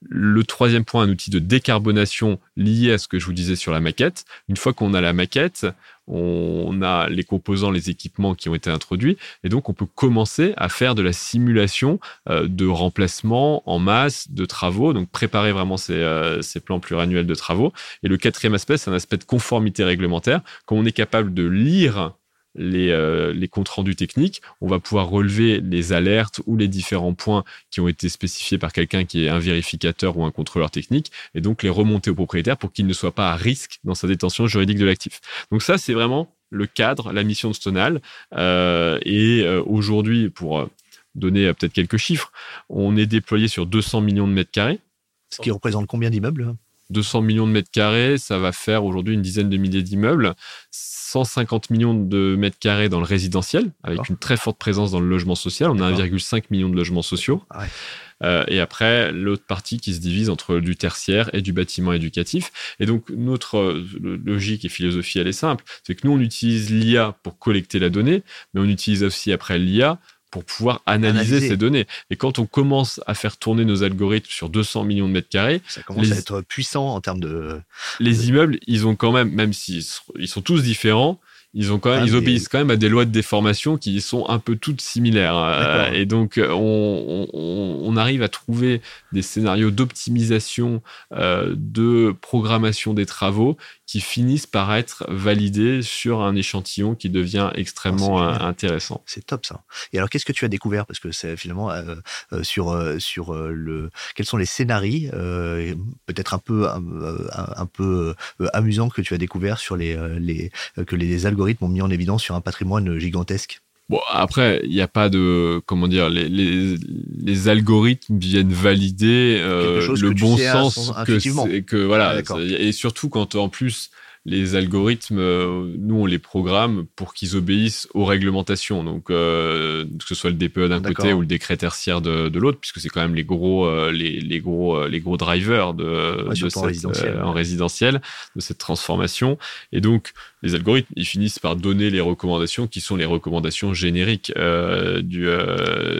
Le troisième point, un outil de décarbonation lié à ce que je vous disais sur la maquette. Une fois qu'on a la maquette, on a les composants, les équipements qui ont été introduits, et donc on peut commencer à faire de la simulation euh, de remplacement en masse de travaux, donc préparer vraiment ces, euh, ces plans pluriannuels de travaux. Et le quatrième aspect, c'est un aspect de conformité réglementaire. Quand on est capable de lire les, euh, les, comptes rendus techniques, on va pouvoir relever les alertes ou les différents points qui ont été spécifiés par quelqu'un qui est un vérificateur ou un contrôleur technique, et donc les remonter au propriétaire pour qu'il ne soit pas à risque dans sa détention juridique de l'actif. Donc ça, c'est vraiment le cadre, la mission de Stonal. Euh, et euh, aujourd'hui, pour donner peut-être quelques chiffres, on est déployé sur 200 millions de mètres carrés. Ce qui représente combien d'immeubles 200 millions de mètres carrés, ça va faire aujourd'hui une dizaine de milliers d'immeubles. 150 millions de mètres carrés dans le résidentiel, avec une très forte présence dans le logement social. On a 1,5 million de logements sociaux. Ah euh, et après, l'autre partie qui se divise entre du tertiaire et du bâtiment éducatif. Et donc, notre euh, logique et philosophie, elle est simple. C'est que nous, on utilise l'IA pour collecter la donnée, mais on utilise aussi après l'IA pour pouvoir analyser, ces données. Et quand on commence à faire tourner nos algorithmes sur 200 millions de mètres carrés, ça commence à être puissant en termes de. Les immeubles, ils ont quand même, même s'ils ils sont tous différents, ils ont quand même, ah, ils obéissent quand même à des lois de déformation qui sont un peu toutes similaires. Euh, et donc, on, on, on, arrive à trouver des scénarios d'optimisation, euh, de programmation des travaux qui finissent par être validés sur un échantillon qui devient extrêmement ah, intéressant. C'est top ça. Et alors, qu'est-ce que tu as découvert? Parce que c'est finalement euh, euh, sur euh, sur le quels sont les scénarios peut-être un peu un, un peu amusants que tu as découvert sur les les que les algorithmes ont mis en évidence sur un patrimoine gigantesque. Bon, après, il n'y a pas de comment dire, les, les, les algorithmes viennent valider euh, le bon sens que, que voilà, ah, et surtout quand en plus les algorithmes, euh, nous, on les programme pour qu'ils obéissent aux réglementations. Donc, euh, que ce soit le DPE d'un côté ou le décret tertiaire de, de l'autre, puisque c'est quand même les gros, euh, les, les, gros, les gros drivers de, de cette, en, résidentiel, en résidentiel de cette transformation. Et donc, les algorithmes, ils finissent par donner les recommandations qui sont les recommandations génériques du,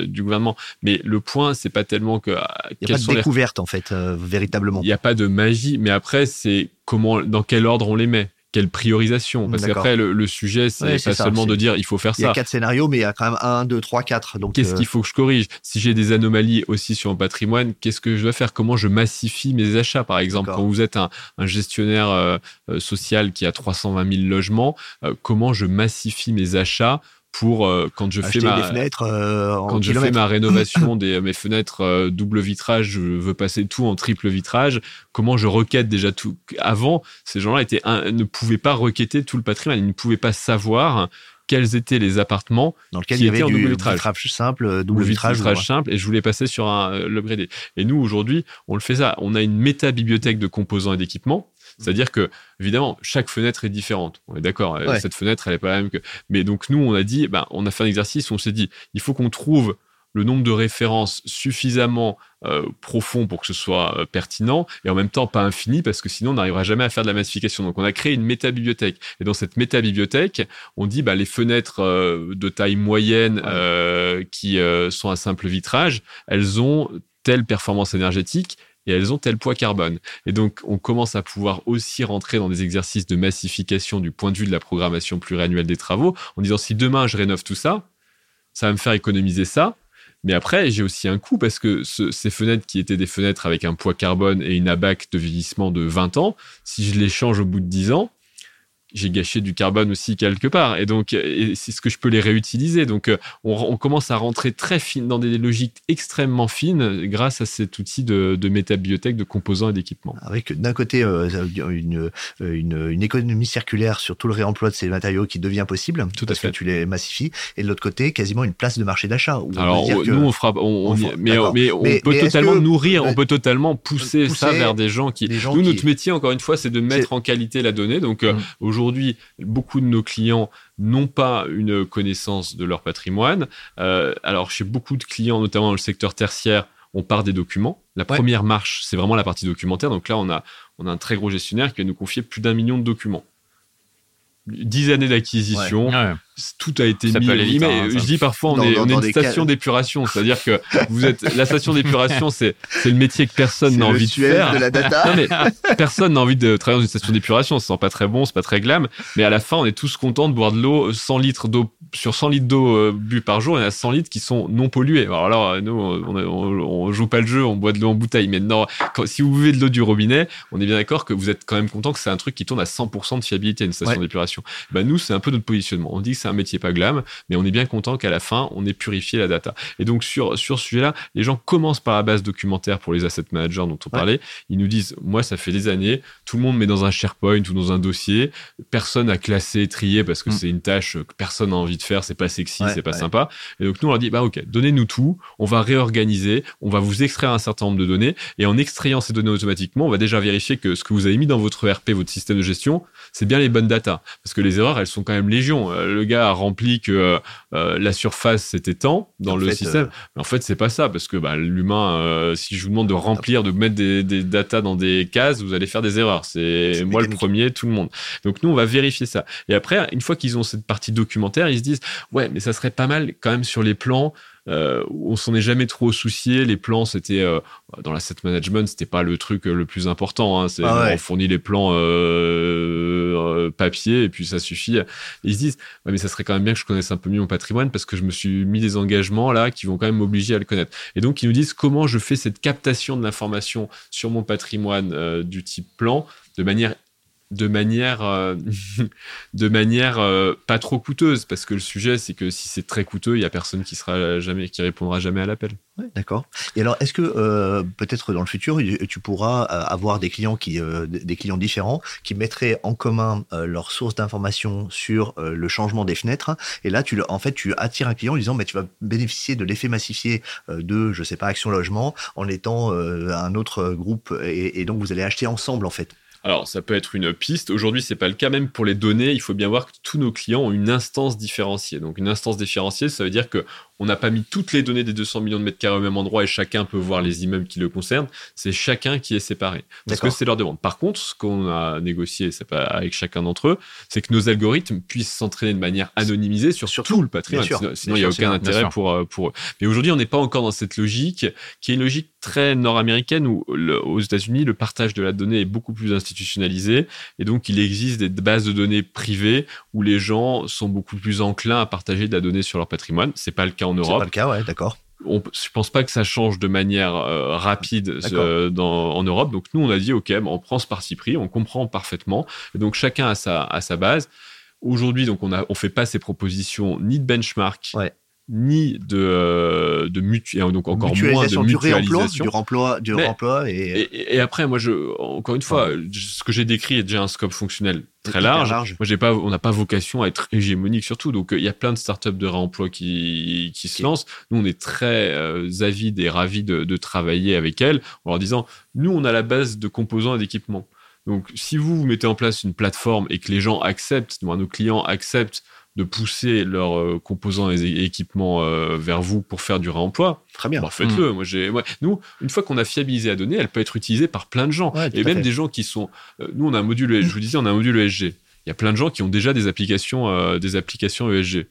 du gouvernement. Mais le point, c'est pas tellement que. Il n'y a pas de découverte, en fait, véritablement. Il n'y a pas de magie, mais après, c'est comment, dans quel ordre on les met quelle priorisation. Parce qu'après, le, sujet, c'est pas seulement de dire il faut faire ça. Il y a quatre scénarios, mais il y a quand même un, deux, trois, quatre. Donc, qu'est-ce euh, qu'il faut que je corrige? Si j'ai des anomalies aussi sur mon patrimoine, qu'est-ce que je dois faire? Comment je massifie mes achats Par exemple, quand vous êtes un, gestionnaire euh, euh, social qui a 320 000 logements, comment je massifie mes achats pour euh, quand je fais ma fenêtres, euh, quand je fais ma rénovation des mes fenêtres euh, double vitrage, je veux passer tout en triple vitrage. Comment je requête déjà tout? Avant, ces gens-là étaient ne pouvaient pas requêter tout le patrimoine, ils ne pouvaient pas savoir quels étaient les appartements dans lesquels il y avait du double vitrage. simple, double vitrage, vitrage simple, et je voulais passer sur un. Et nous aujourd'hui, on le fait ça. On a une méta bibliothèque de composants et d'équipements c'est-à-dire que, évidemment, chaque fenêtre est différente. On est d'accord. Euh, cette fenêtre, elle est pas la même que. Mais donc, nous, on a dit, ben, on a fait un exercice où on s'est dit, il faut qu'on trouve le nombre de références suffisamment euh, profond pour que ce soit euh, pertinent et en même temps pas infini parce que sinon on n'arrivera jamais à faire de la massification. Donc on a créé une méta-bibliothèque et dans cette méta-bibliothèque, on dit bah, les fenêtres de taille moyenne qui sont à simple vitrage, elles ont telle performance énergétique et elles ont tel poids carbone. Et donc, on commence à pouvoir aussi rentrer dans des exercices de massification du point de vue de la programmation pluriannuelle des travaux, en disant si demain je rénove tout ça, ça va me faire économiser ça. Mais après, j'ai aussi un coût parce que ces fenêtres qui étaient des fenêtres avec un poids carbone et une abac de vieillissement de 20 ans, si je les change au bout de 10 ans, j'ai gâché du carbone aussi quelque part. Et donc, c'est ce que je peux les réutiliser. Donc, euh, on, commence à rentrer très fine dans des logiques extrêmement fines grâce à cet outil de, de métabiotech, de composants et d'équipements. Avec d'un côté euh, une, une, une, économie circulaire sur tout le réemploi de ces matériaux qui devient possible, tout parce à fait. que tu les massifies, et de l'autre côté, quasiment une place de marché d'achat. Alors, nous, on fera, on, mais, mais, on peut totalement nourrir, on peut totalement pousser, ça vers des gens qui. nous, notre métier, encore une fois, c'est de mettre en qualité la donnée. Donc, euh, mmh aujourd'hui, beaucoup de nos clients n'ont pas une connaissance de leur patrimoine. Euh, alors, chez beaucoup de clients, notamment dans le secteur tertiaire, on part des documents. La première marche, c'est vraiment la partie documentaire. Donc là, on a, on a un très gros gestionnaire qui va nous confier plus d'un million de documents. Dix années d'acquisition tout a été mis. Vite, hein, je dis parfois, on est, on est une station d'épuration, c'est-à-dire que vous êtes la station d'épuration, c'est c'est le métier que personne n'a envie de faire. De la data. mais personne n'a envie de travailler dans une station d'épuration, ça sent pas très bon, c'est pas très glam, mais à la fin, on est tous contents de boire de l'eau, 100 litres d'eau sur 100 litres d'eau euh, bu par jour, il y a 100 litres qui sont non pollués. Alors là, nous, on, on, joue pas le jeu, on boit de l'eau en bouteille, mais non, si vous buvez de l'eau du robinet, on est bien d'accord que vous êtes quand même content que c'est un truc qui tourne à 100% de fiabilité, une station d'épuration. Ben nous, c'est un peu notre positionnement. On dit que c'est un métier pas glam, mais on est bien content qu'à la fin, on ait purifié la data. Et donc, sur, sur ce sujet-là, les gens commencent par la base documentaire pour les asset managers dont on parlait. Ils nous disent, moi, ça fait des années, tout le monde met dans un SharePoint ou dans un dossier, personne a classé, trié parce que mm. c'est une tâche que personne n'a envie de faire, c'est pas sexy, c'est pas sympa. Et donc, nous, on leur dit, bah, ok, donnez-nous tout, on va réorganiser, on va vous extraire un certain nombre de données, et en extrayant ces données automatiquement, on va déjà vérifier que ce que vous avez mis dans votre ERP, votre système de gestion, c'est bien les bonnes data. Parce que les erreurs, elles sont quand même légion. Euh, le gars a rempli que euh, euh, la surface c'était tant dans le système. Mais en fait, c'est pas ça. Parce que bah, l'humain, si je vous demande de remplir, de mettre des, des data dans des cases, vous allez faire des erreurs. C'est moi le premier, tout le monde. Donc nous, on va vérifier ça. Et après, une fois qu'ils ont cette partie documentaire, ils se disent, ouais, mais ça serait pas mal quand même sur les plans euh, on s'en est jamais trop soucié. Les plans, c'était euh, dans l'asset management, c'était pas le truc euh, le plus important. Hein. Ah on fournit les plans papier et puis ça suffit. ils se disent, mais ça serait quand même bien que je connaisse un peu mieux mon patrimoine parce que je me suis mis des engagements là qui vont quand même m'obliger à le connaître. Et donc ils nous disent comment je fais cette captation de l'information sur mon patrimoine du type plan de manière de manière, euh, de manière euh, pas trop coûteuse, parce que le sujet, c'est que si c'est très coûteux, il y a personne qui sera jamais, qui répondra jamais à l'appel. d'accord. Et alors, est-ce que euh, peut-être dans le futur, tu pourras avoir des clients qui, des clients différents, qui mettraient en commun leurs sources d'informations sur le changement des fenêtres, et là, tu, en fait, tu attires un client en disant, mais tu vas bénéficier de l'effet massifié de, je sais pas, Action Logement, en étant un autre groupe, et donc vous allez acheter ensemble, en fait. Alors, ça peut être une piste. Aujourd'hui, c'est pas le cas. Même pour les données, il faut bien voir que tous nos clients ont une instance différenciée. Donc, une instance différenciée, ça veut dire que on n'a pas mis toutes les données des 200 millions de mètres carrés au même endroit et chacun peut voir les immeubles qui le concernent. C'est chacun qui est séparé. Parce que c'est leur demande. Par contre, ce qu'on a négocié, pas avec chacun d'entre eux, c'est que nos algorithmes puissent s'entraîner de manière anonymisée sur tout le patrimoine. sinon, il n'y a aucun intérêt pour, euh, pour eux. Mais aujourd'hui, on n'est pas encore dans cette logique qui est une logique très nord-américaine où aux États-Unis, le partage de la donnée est beaucoup plus institutionnalisé et donc il existe des bases de données privées où les gens sont beaucoup plus enclins à partager de la donnée sur leur patrimoine. C'est pas le cas en Europe. C'est pas le cas, ouais, d'accord. On, je pense pas que ça change de manière euh, rapide euh, dans, en Europe. Donc nous, on a dit, OK, on prend ce parti pris, on comprend parfaitement. Et donc chacun a sa, a sa base. Aujourd'hui, donc on a, on fait pas ces propositions ni de benchmark, ouais ni de, euh, de mutu donc encore moins de mutualisation. Du remploi, du remploi, et... Et, après, moi, je, encore une fois, ce que j'ai décrit est déjà un scope fonctionnel très large. Moi, j'ai pas, on n'a pas vocation à être hégémonique surtout. Donc, il y a plein de startups de réemploi qui, qui se lancent. Nous, on est très euh, avides et ravis de, de travailler avec elles en leur disant, nous, on a la base de composants et d'équipements. Donc, si vous, vous mettez en place une plateforme et que les gens acceptent, nos clients acceptent de pousser leurs euh, composants et équipements euh, vers vous pour faire du réemploi, très bien. Bah, faites-le. Mm. Moi, j'ai, nous, une fois qu'on a fiabilisé la donnée, elle peut être utilisée par plein de gens et même des gens qui sont. Euh, nous, on a un module. Je vous disais, on a un module ESG il y a plein de gens qui ont déjà des applications, euh, des applications ESG.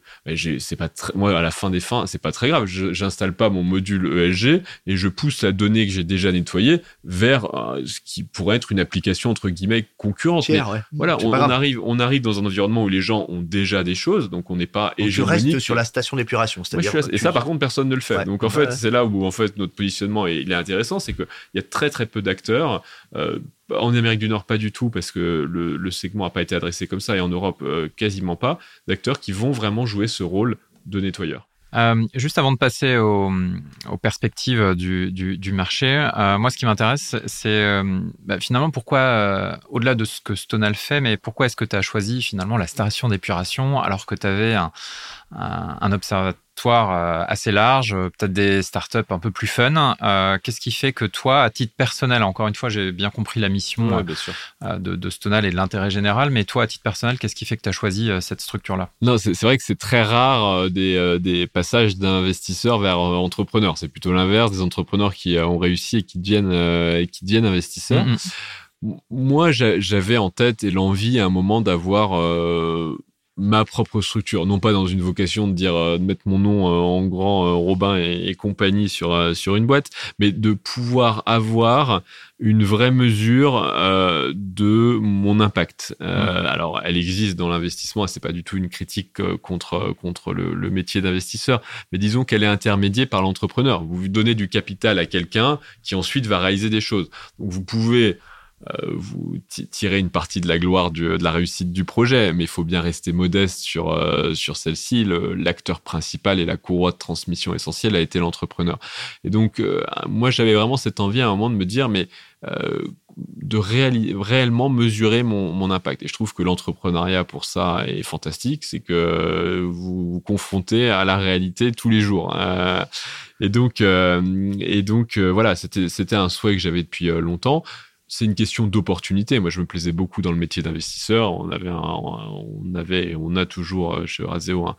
c'est pas moi à la fin des fins, c'est pas très grave. J'installe pas mon module ESG et je pousse la donnée que j'ai déjà nettoyée vers euh, ce qui pourrait être une application entre guillemets concurrente. Voilà, on, arrive, on arrive dans un environnement où les gens ont déjà des choses, donc on n'est pas donc Tu restes sur la station d'épuration, c'est-à-dire. et ça, par contre, personne ne le fait. Donc en fait, c'est là où en fait notre positionnement est, il est intéressant, c'est qu'il y a très très peu d'acteurs. Euh, en Amérique du Nord, pas du tout, parce que le, segment n'a pas été adressé comme ça, et en Europe, quasiment pas, d'acteurs qui vont vraiment jouer ce rôle de nettoyeur. Euh, juste avant de passer aux, perspectives du, marché, euh, moi, ce qui m'intéresse, c'est euh, bah, finalement pourquoi, au-delà de ce que Stonal fait, mais pourquoi est-ce que tu as choisi finalement la station d'épuration alors que tu avais un, observatoire euh, assez large, euh, peut-être des startups un peu plus fun. Euh, qu'est-ce qui fait que toi, à titre personnel, encore une fois, j'ai bien compris la mission de, de, Stonal et de l'intérêt général, mais toi, à titre personnel, qu'est-ce qui fait que tu as choisi cette structure-là? Non, c'est vrai que c'est très rare des, des passages d'investisseurs vers entrepreneurs. C'est plutôt l'inverse, des entrepreneurs qui ont réussi et qui deviennent, qui deviennent investisseurs. Moi, j'avais en tête et l'envie à un moment d'avoir ma propre structure, non pas dans une vocation de dire euh, de mettre mon nom euh, en grand euh, Robin et, compagnie sur sur une boîte, mais de pouvoir avoir une vraie mesure de mon impact. Mmh. Alors, elle existe dans l'investissement, c'est pas du tout une critique contre contre le, le métier d'investisseur, mais disons qu'elle est intermédiée par l'entrepreneur. Vous donnez du capital à quelqu'un qui ensuite va réaliser des choses. Donc, vous pouvez euh, vous tirez une partie de la gloire de la réussite du projet, mais il faut bien rester modeste sur, euh, sur celle-ci. L'acteur principal et la courroie de transmission essentielle a été l'entrepreneur. Et donc, euh, moi, j'avais vraiment cette envie à un moment de me dire, mais de réellement mesurer mon, mon, impact. Et je trouve que l'entrepreneuriat pour ça est fantastique, c'est que vous vous confrontez à la réalité tous les jours. et donc, et donc voilà, c'était un souhait que j'avais depuis longtemps c'est une question d'opportunité. Moi, je me plaisais beaucoup dans le métier d'investisseur. On avait, on avait, on a toujours euh, chez Raseo un,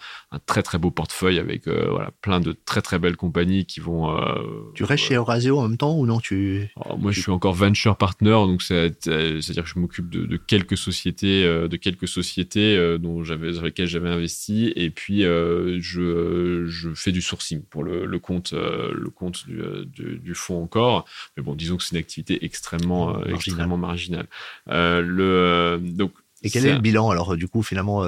très très beau portefeuille avec euh, voilà plein de très très belles compagnies qui vont. Euh, tu restes chez Raseo en même temps ou non tu oh, Moi, je suis encore venture partner, donc c'est à dire que je m'occupe de, quelques sociétés, de quelques sociétés dont j'avais sur lesquelles j'avais investi, et puis je, je fais du sourcing pour le, le compte le compte du, du, du, fonds encore. Mais bon, disons que c'est une activité extrêmement euh, extrêmement marginal. Euh, le, euh, donc, et quel est, le bilan alors du coup finalement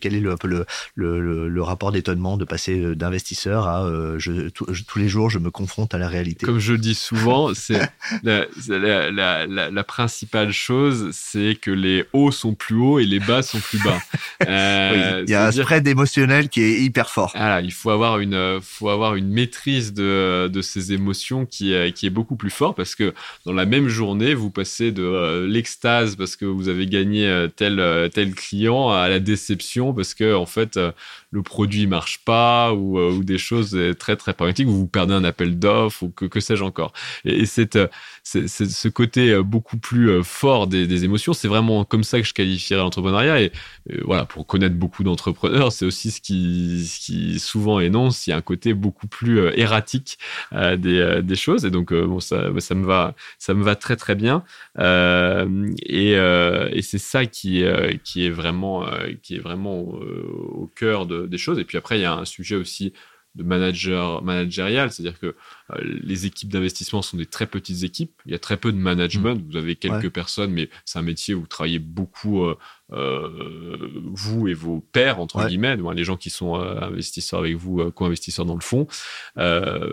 quel est le, un peu le, le, le rapport d'étonnement de passer d'investisseur à je, tous les jours je me confronte à la réalité? Comme je dis souvent, c'est la, la, la, la, principale chose, c'est que les hauts sont plus hauts et les bas sont plus bas. il y a un spread émotionnel qui est hyper fort. Voilà, il faut avoir une faut avoir une maîtrise de, de ces émotions qui est, qui est beaucoup plus fort parce que dans la même journée, vous passez de l'extase parce que vous avez gagné tel euh, tel client à la déception parce que en fait euh, le produit marche pas ou, euh, des choses très très pragmatiques ou vous perdez un appel d'offres ou que, sais-je encore. Et, c'est ce côté beaucoup plus fort des, émotions. C'est vraiment comme ça que je qualifierais l'entrepreneuriat. Et, voilà pour connaître beaucoup d'entrepreneurs c'est aussi ce qui, souvent énonce il y a un côté beaucoup plus erratique des, choses. Et donc bon ça me va très très bien. Et, c'est ça qui, euh, est vraiment, euh, euh, au cœur des choses. Et puis après, il y a un sujet aussi de manager managérial, c'est-à-dire que les équipes d'investissement sont des très petites équipes, il y a très peu de management, mmh. vous avez quelques personnes, mais c'est un métier où vous travaillez beaucoup, vous et vos pairs, entre guillemets, les gens qui sont investisseurs avec vous, co-investisseurs dans le fond.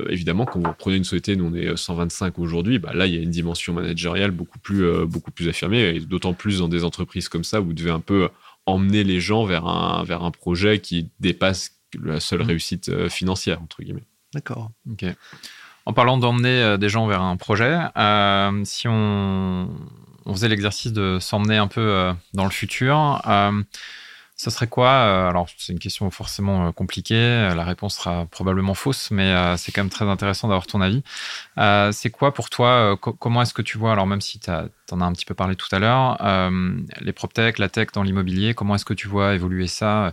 évidemment, quand vous prenez une société, nous on est 125 aujourd'hui, bah, là il y a une dimension managériale beaucoup plus, beaucoup plus affirmée, et d'autant plus dans des entreprises comme ça, où vous devez un peu emmener les gens vers un, vers un projet qui dépasse la seule mmh. réussite euh, financière, entre guillemets. D'accord. Ok. En parlant d'emmener euh, des gens vers un projet, euh, si on, faisait l'exercice de s'emmener un peu dans le futur, ça serait quoi Alors, c'est une question forcément compliquée. La réponse sera probablement fausse, mais c'est quand même très intéressant d'avoir ton avis. c'est quoi pour toi Comment est-ce que tu vois Alors, même si tu en as un petit peu parlé tout à l'heure, les PropTech, la tech dans l'immobilier, comment est-ce que tu vois évoluer ça euh,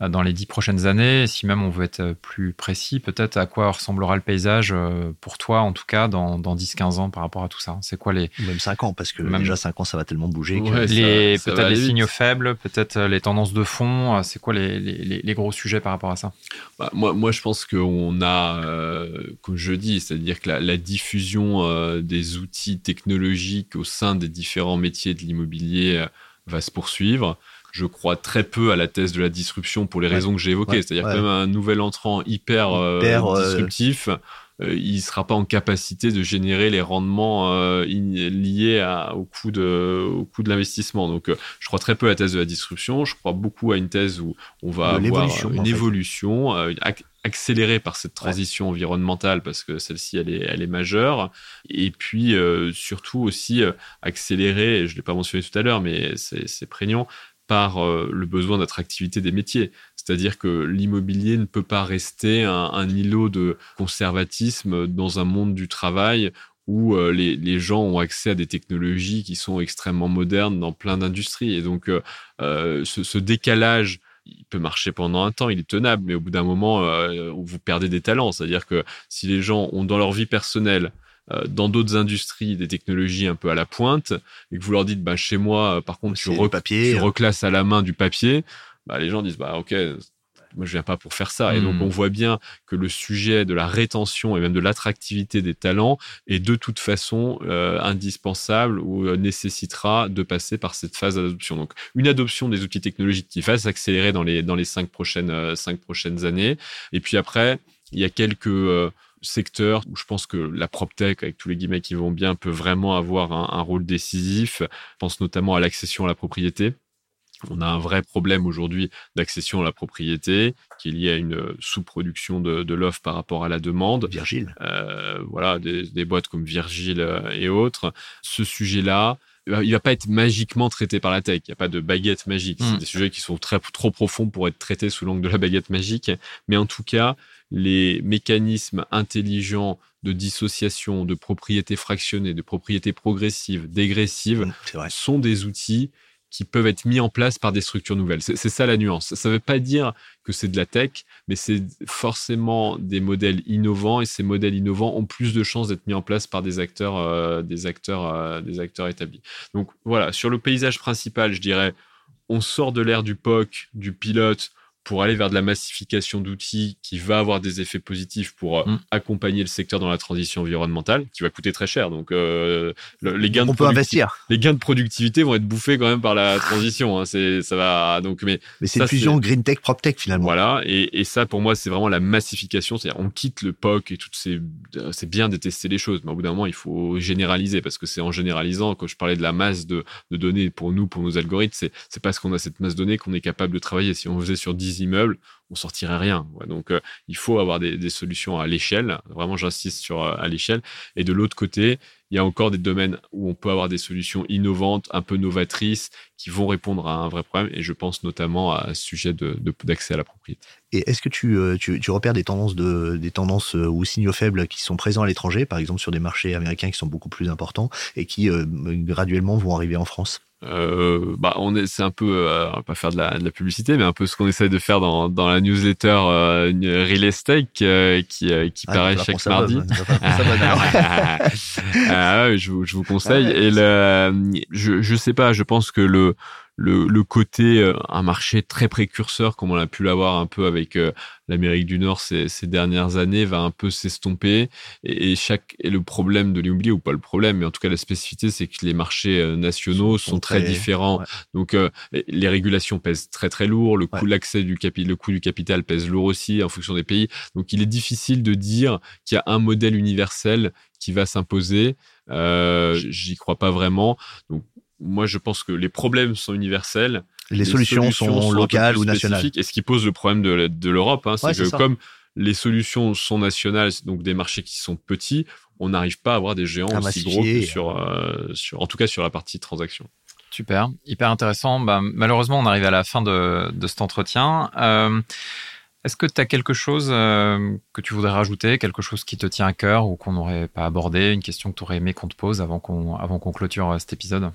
dans les dix prochaines années Si même on veut être plus précis, peut-être à quoi ressemblera le paysage euh, pour toi, en tout cas, dans, dans 10-15 ans par rapport à tout ça? C'est quoi les... Même 5 ans, parce que même... déjà 5 ans, ça va tellement bouger. les, peut-être les signaux faibles, peut-être euh, les tendances de fond. C'est quoi les, les, les, gros sujets par rapport à ça? Bah, moi, moi, je pense qu'on a, comme je dis, c'est-à-dire que la, la diffusion des outils technologiques au sein des différents métiers de l'immobilier va se poursuivre je crois très peu à la thèse de la disruption pour les raisons que j'ai évoquées. C'est-à-dire que même un nouvel entrant hyper, euh, euh, disruptif il sera pas en capacité de générer les rendements liés au coût de, au coût de l'investissement. Donc, je crois très peu à la thèse de la disruption. Je crois beaucoup à une thèse où on va avoir une évolution accélérée par cette transition environnementale parce que celle-ci elle est, elle est majeure et puis surtout aussi accélérée, je ne l'ai pas mentionné tout à l'heure mais c'est prégnant par le besoin d'attractivité des métiers. C'est-à-dire que l'immobilier ne peut pas rester un, îlot de conservatisme dans un monde du travail où euh, les, gens ont accès à des technologies qui sont extrêmement modernes dans plein d'industries. Et donc, euh, euh, ce, décalage, il peut marcher pendant un temps, il est tenable, mais au bout d'un moment, vous perdez des talents. C'est-à-dire que si les gens ont dans leur vie personnelle, dans d'autres industries, des technologies un peu à la pointe, et que vous leur dites, bah, chez moi, par contre, tu, hein. reclasses à la main du papier, bah, les gens disent, bah, ok, moi je viens pas pour faire ça. Et donc hmm. on voit bien que le sujet de la rétention et même de l'attractivité des talents est de toute façon euh, indispensable ou euh, nécessitera de passer par cette phase d'adoption. Donc une adoption des outils technologiques qui va s'accélérer dans les dans les cinq prochaines euh, cinq prochaines années. Et puis après il y a quelques secteurs où je pense que la PropTech, avec tous les guillemets qui vont bien, peut vraiment avoir un, un rôle décisif. Je pense notamment à l'accession à la propriété. On a un vrai problème aujourd'hui d'accession à la propriété qui est lié à une sous-production de, l'offre par rapport à la demande. Virgile. Euh, voilà, des, boîtes comme Virgile euh, et autres. Ce sujet-là, il va pas être magiquement traité par la tech. Il n'y a pas de baguette magique. C'est hmm. des sujets qui sont très, trop profonds pour être traités sous l'angle de la baguette magique. Mais en tout cas, les mécanismes intelligents de dissociation, de propriété fractionnée, de propriété progressive, dégressive, hmm, sont des outils qui peuvent être mis en place par des structures nouvelles. C'est ça la nuance. Ça ne veut pas dire que c'est de la tech, mais c'est forcément des modèles innovants et ces modèles innovants ont plus de chances d'être mis en place par des acteurs, euh, des acteurs, euh, des acteurs établis. Donc voilà, sur le paysage principal, je dirais, on sort de l'ère du POC, du pilote, pour aller vers de la massification d'outils qui va avoir des effets positifs pour euh, mm. accompagner le secteur dans la transition environnementale, qui va coûter très cher. Donc, euh, les gains on de peut investir. Les gains de productivité vont être bouffés quand même par la transition. Hein. C'est, ça va. Donc, mais mais c'est une fusion green tech prop tech finalement. Voilà. Et, et ça, pour moi, c'est vraiment la massification. C'est-à-dire, on quitte le POC et toutes ces. C'est bien de tester les choses, mais au bout d'un moment, il faut généraliser parce que c'est en généralisant. Quand je parlais de la masse de, de données pour nous, pour nos algorithmes, c'est c'est parce qu'on a cette masse de données qu'on est capable de travailler. Si on faisait sur 10 immeubles, on sortirait rien. Donc, euh, il faut avoir des, solutions à l'échelle. Vraiment, j'insiste sur euh, à l'échelle. Et de l'autre côté, il y a encore des domaines où on peut avoir des solutions innovantes, un peu novatrices, qui vont répondre à un vrai problème. Et je pense notamment à ce sujet d'accès à la propriété. Et est-ce que tu, euh, repères des tendances ou signaux faibles qui sont présents à l'étranger, par exemple sur des marchés américains qui sont beaucoup plus importants et qui graduellement vont arriver en France? Euh, bah on est c'est un peu euh, on va pas faire de la, de la publicité mais un peu ce qu'on essaie de faire dans, dans la newsletter euh, Real Estate euh, qui qui ah, paraît chaque mardi. ah, ouais, je, vous, je vous conseille. Et le je je sais pas je pense que le le, le côté euh, un marché très précurseur comme on a pu l'avoir un peu avec euh, l'Amérique du Nord ces, ces, dernières années va un peu s'estomper. Et, et, chaque et le problème de l'immobilier ou pas le problème mais en tout cas la spécificité c'est que les marchés euh, nationaux sont, très, différents. donc les régulations pèsent très très lourd. Le coût l'accès du capital le coût du capital pèse lourd aussi en fonction des pays. Donc il est difficile de dire qu'il y a un modèle universel qui va s'imposer. J'y crois pas vraiment. Donc moi, je pense que les problèmes sont universels. Les, solutions, sont, locales ou nationales. Et ce qui pose le problème de, l'Europe, hein, c'est que comme les solutions sont nationales, donc des marchés qui sont petits, on n'arrive pas à avoir des géants aussi gros que sur, euh, sur, en tout cas sur la partie transaction. Super, hyper intéressant. Bah, malheureusement, on arrive à la fin de, de cet entretien. Euh, est-ce que tu as quelque chose euh, que tu voudrais rajouter, quelque chose qui te tient à cœur ou qu'on n'aurait pas abordé, une question que tu aurais aimé qu'on te pose avant qu'on avant qu'on clôture cet épisode?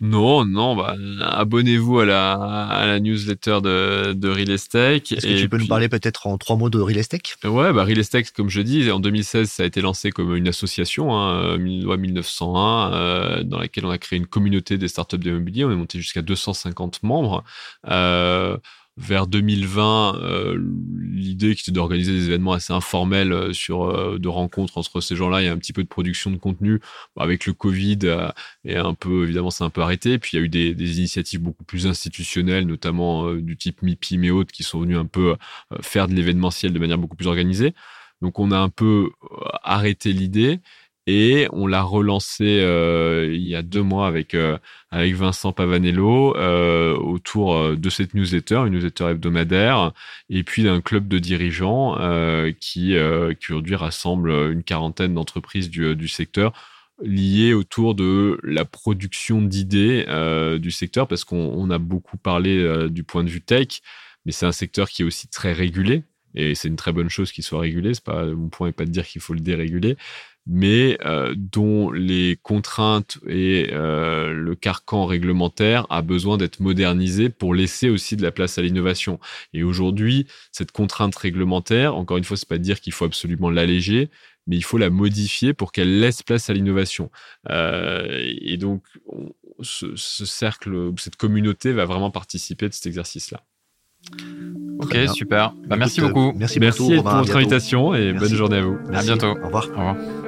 Non, non, bah, abonnez-vous à la, à la newsletter de, de Real Estate. Est-ce que tu peux nous parler peut-être en trois mots de Real Estate? Ouais, bah, Real Estate, comme je dis, en 2016, ça a été lancé comme une association, hein, loi 1901, euh, dans laquelle on a créé une communauté des startups d'immobilier. On est monté jusqu'à 250 membres. Euh, vers 2020, euh, l'idée qui était d'organiser des événements assez informels euh, sur euh, de rencontres entre ces gens-là et un petit peu de production de contenu. avec le Covid et un peu évidemment c'est un peu arrêté. Puis il y a eu des, des initiatives beaucoup plus institutionnelles, notamment du type MIPIM et autres, qui sont venus un peu faire de l'événementiel de manière beaucoup plus organisée. Donc on a un peu arrêté l'idée et on l'a relancé il y a deux mois avec avec Vincent Pavanello autour de cette newsletter, une newsletter hebdomadaire, et puis d'un club de dirigeants qui qui aujourd'hui rassemble une quarantaine d'entreprises du, du secteur lié autour de la production d'idées euh, du secteur, parce qu'on a beaucoup parlé euh, du point de vue tech, mais c'est un secteur qui est aussi très régulé, et c'est une très bonne chose qu'il soit régulé. C'est pas mon point n'est pas de dire qu'il faut le déréguler, mais euh, dont les contraintes et le carcan réglementaire a besoin d'être modernisé pour laisser aussi de la place à l'innovation. Et aujourd'hui, cette contrainte réglementaire, encore une fois, c'est pas de dire qu'il faut absolument l'alléger, mais il faut la modifier pour qu'elle laisse place à l'innovation. Euh, et donc, ce, cercle, cette communauté va vraiment participer de cet exercice-là. Ok, super. Bah, merci beaucoup. Merci, merci pour votre invitation et bonne journée à vous. À bientôt. Au revoir. Au revoir.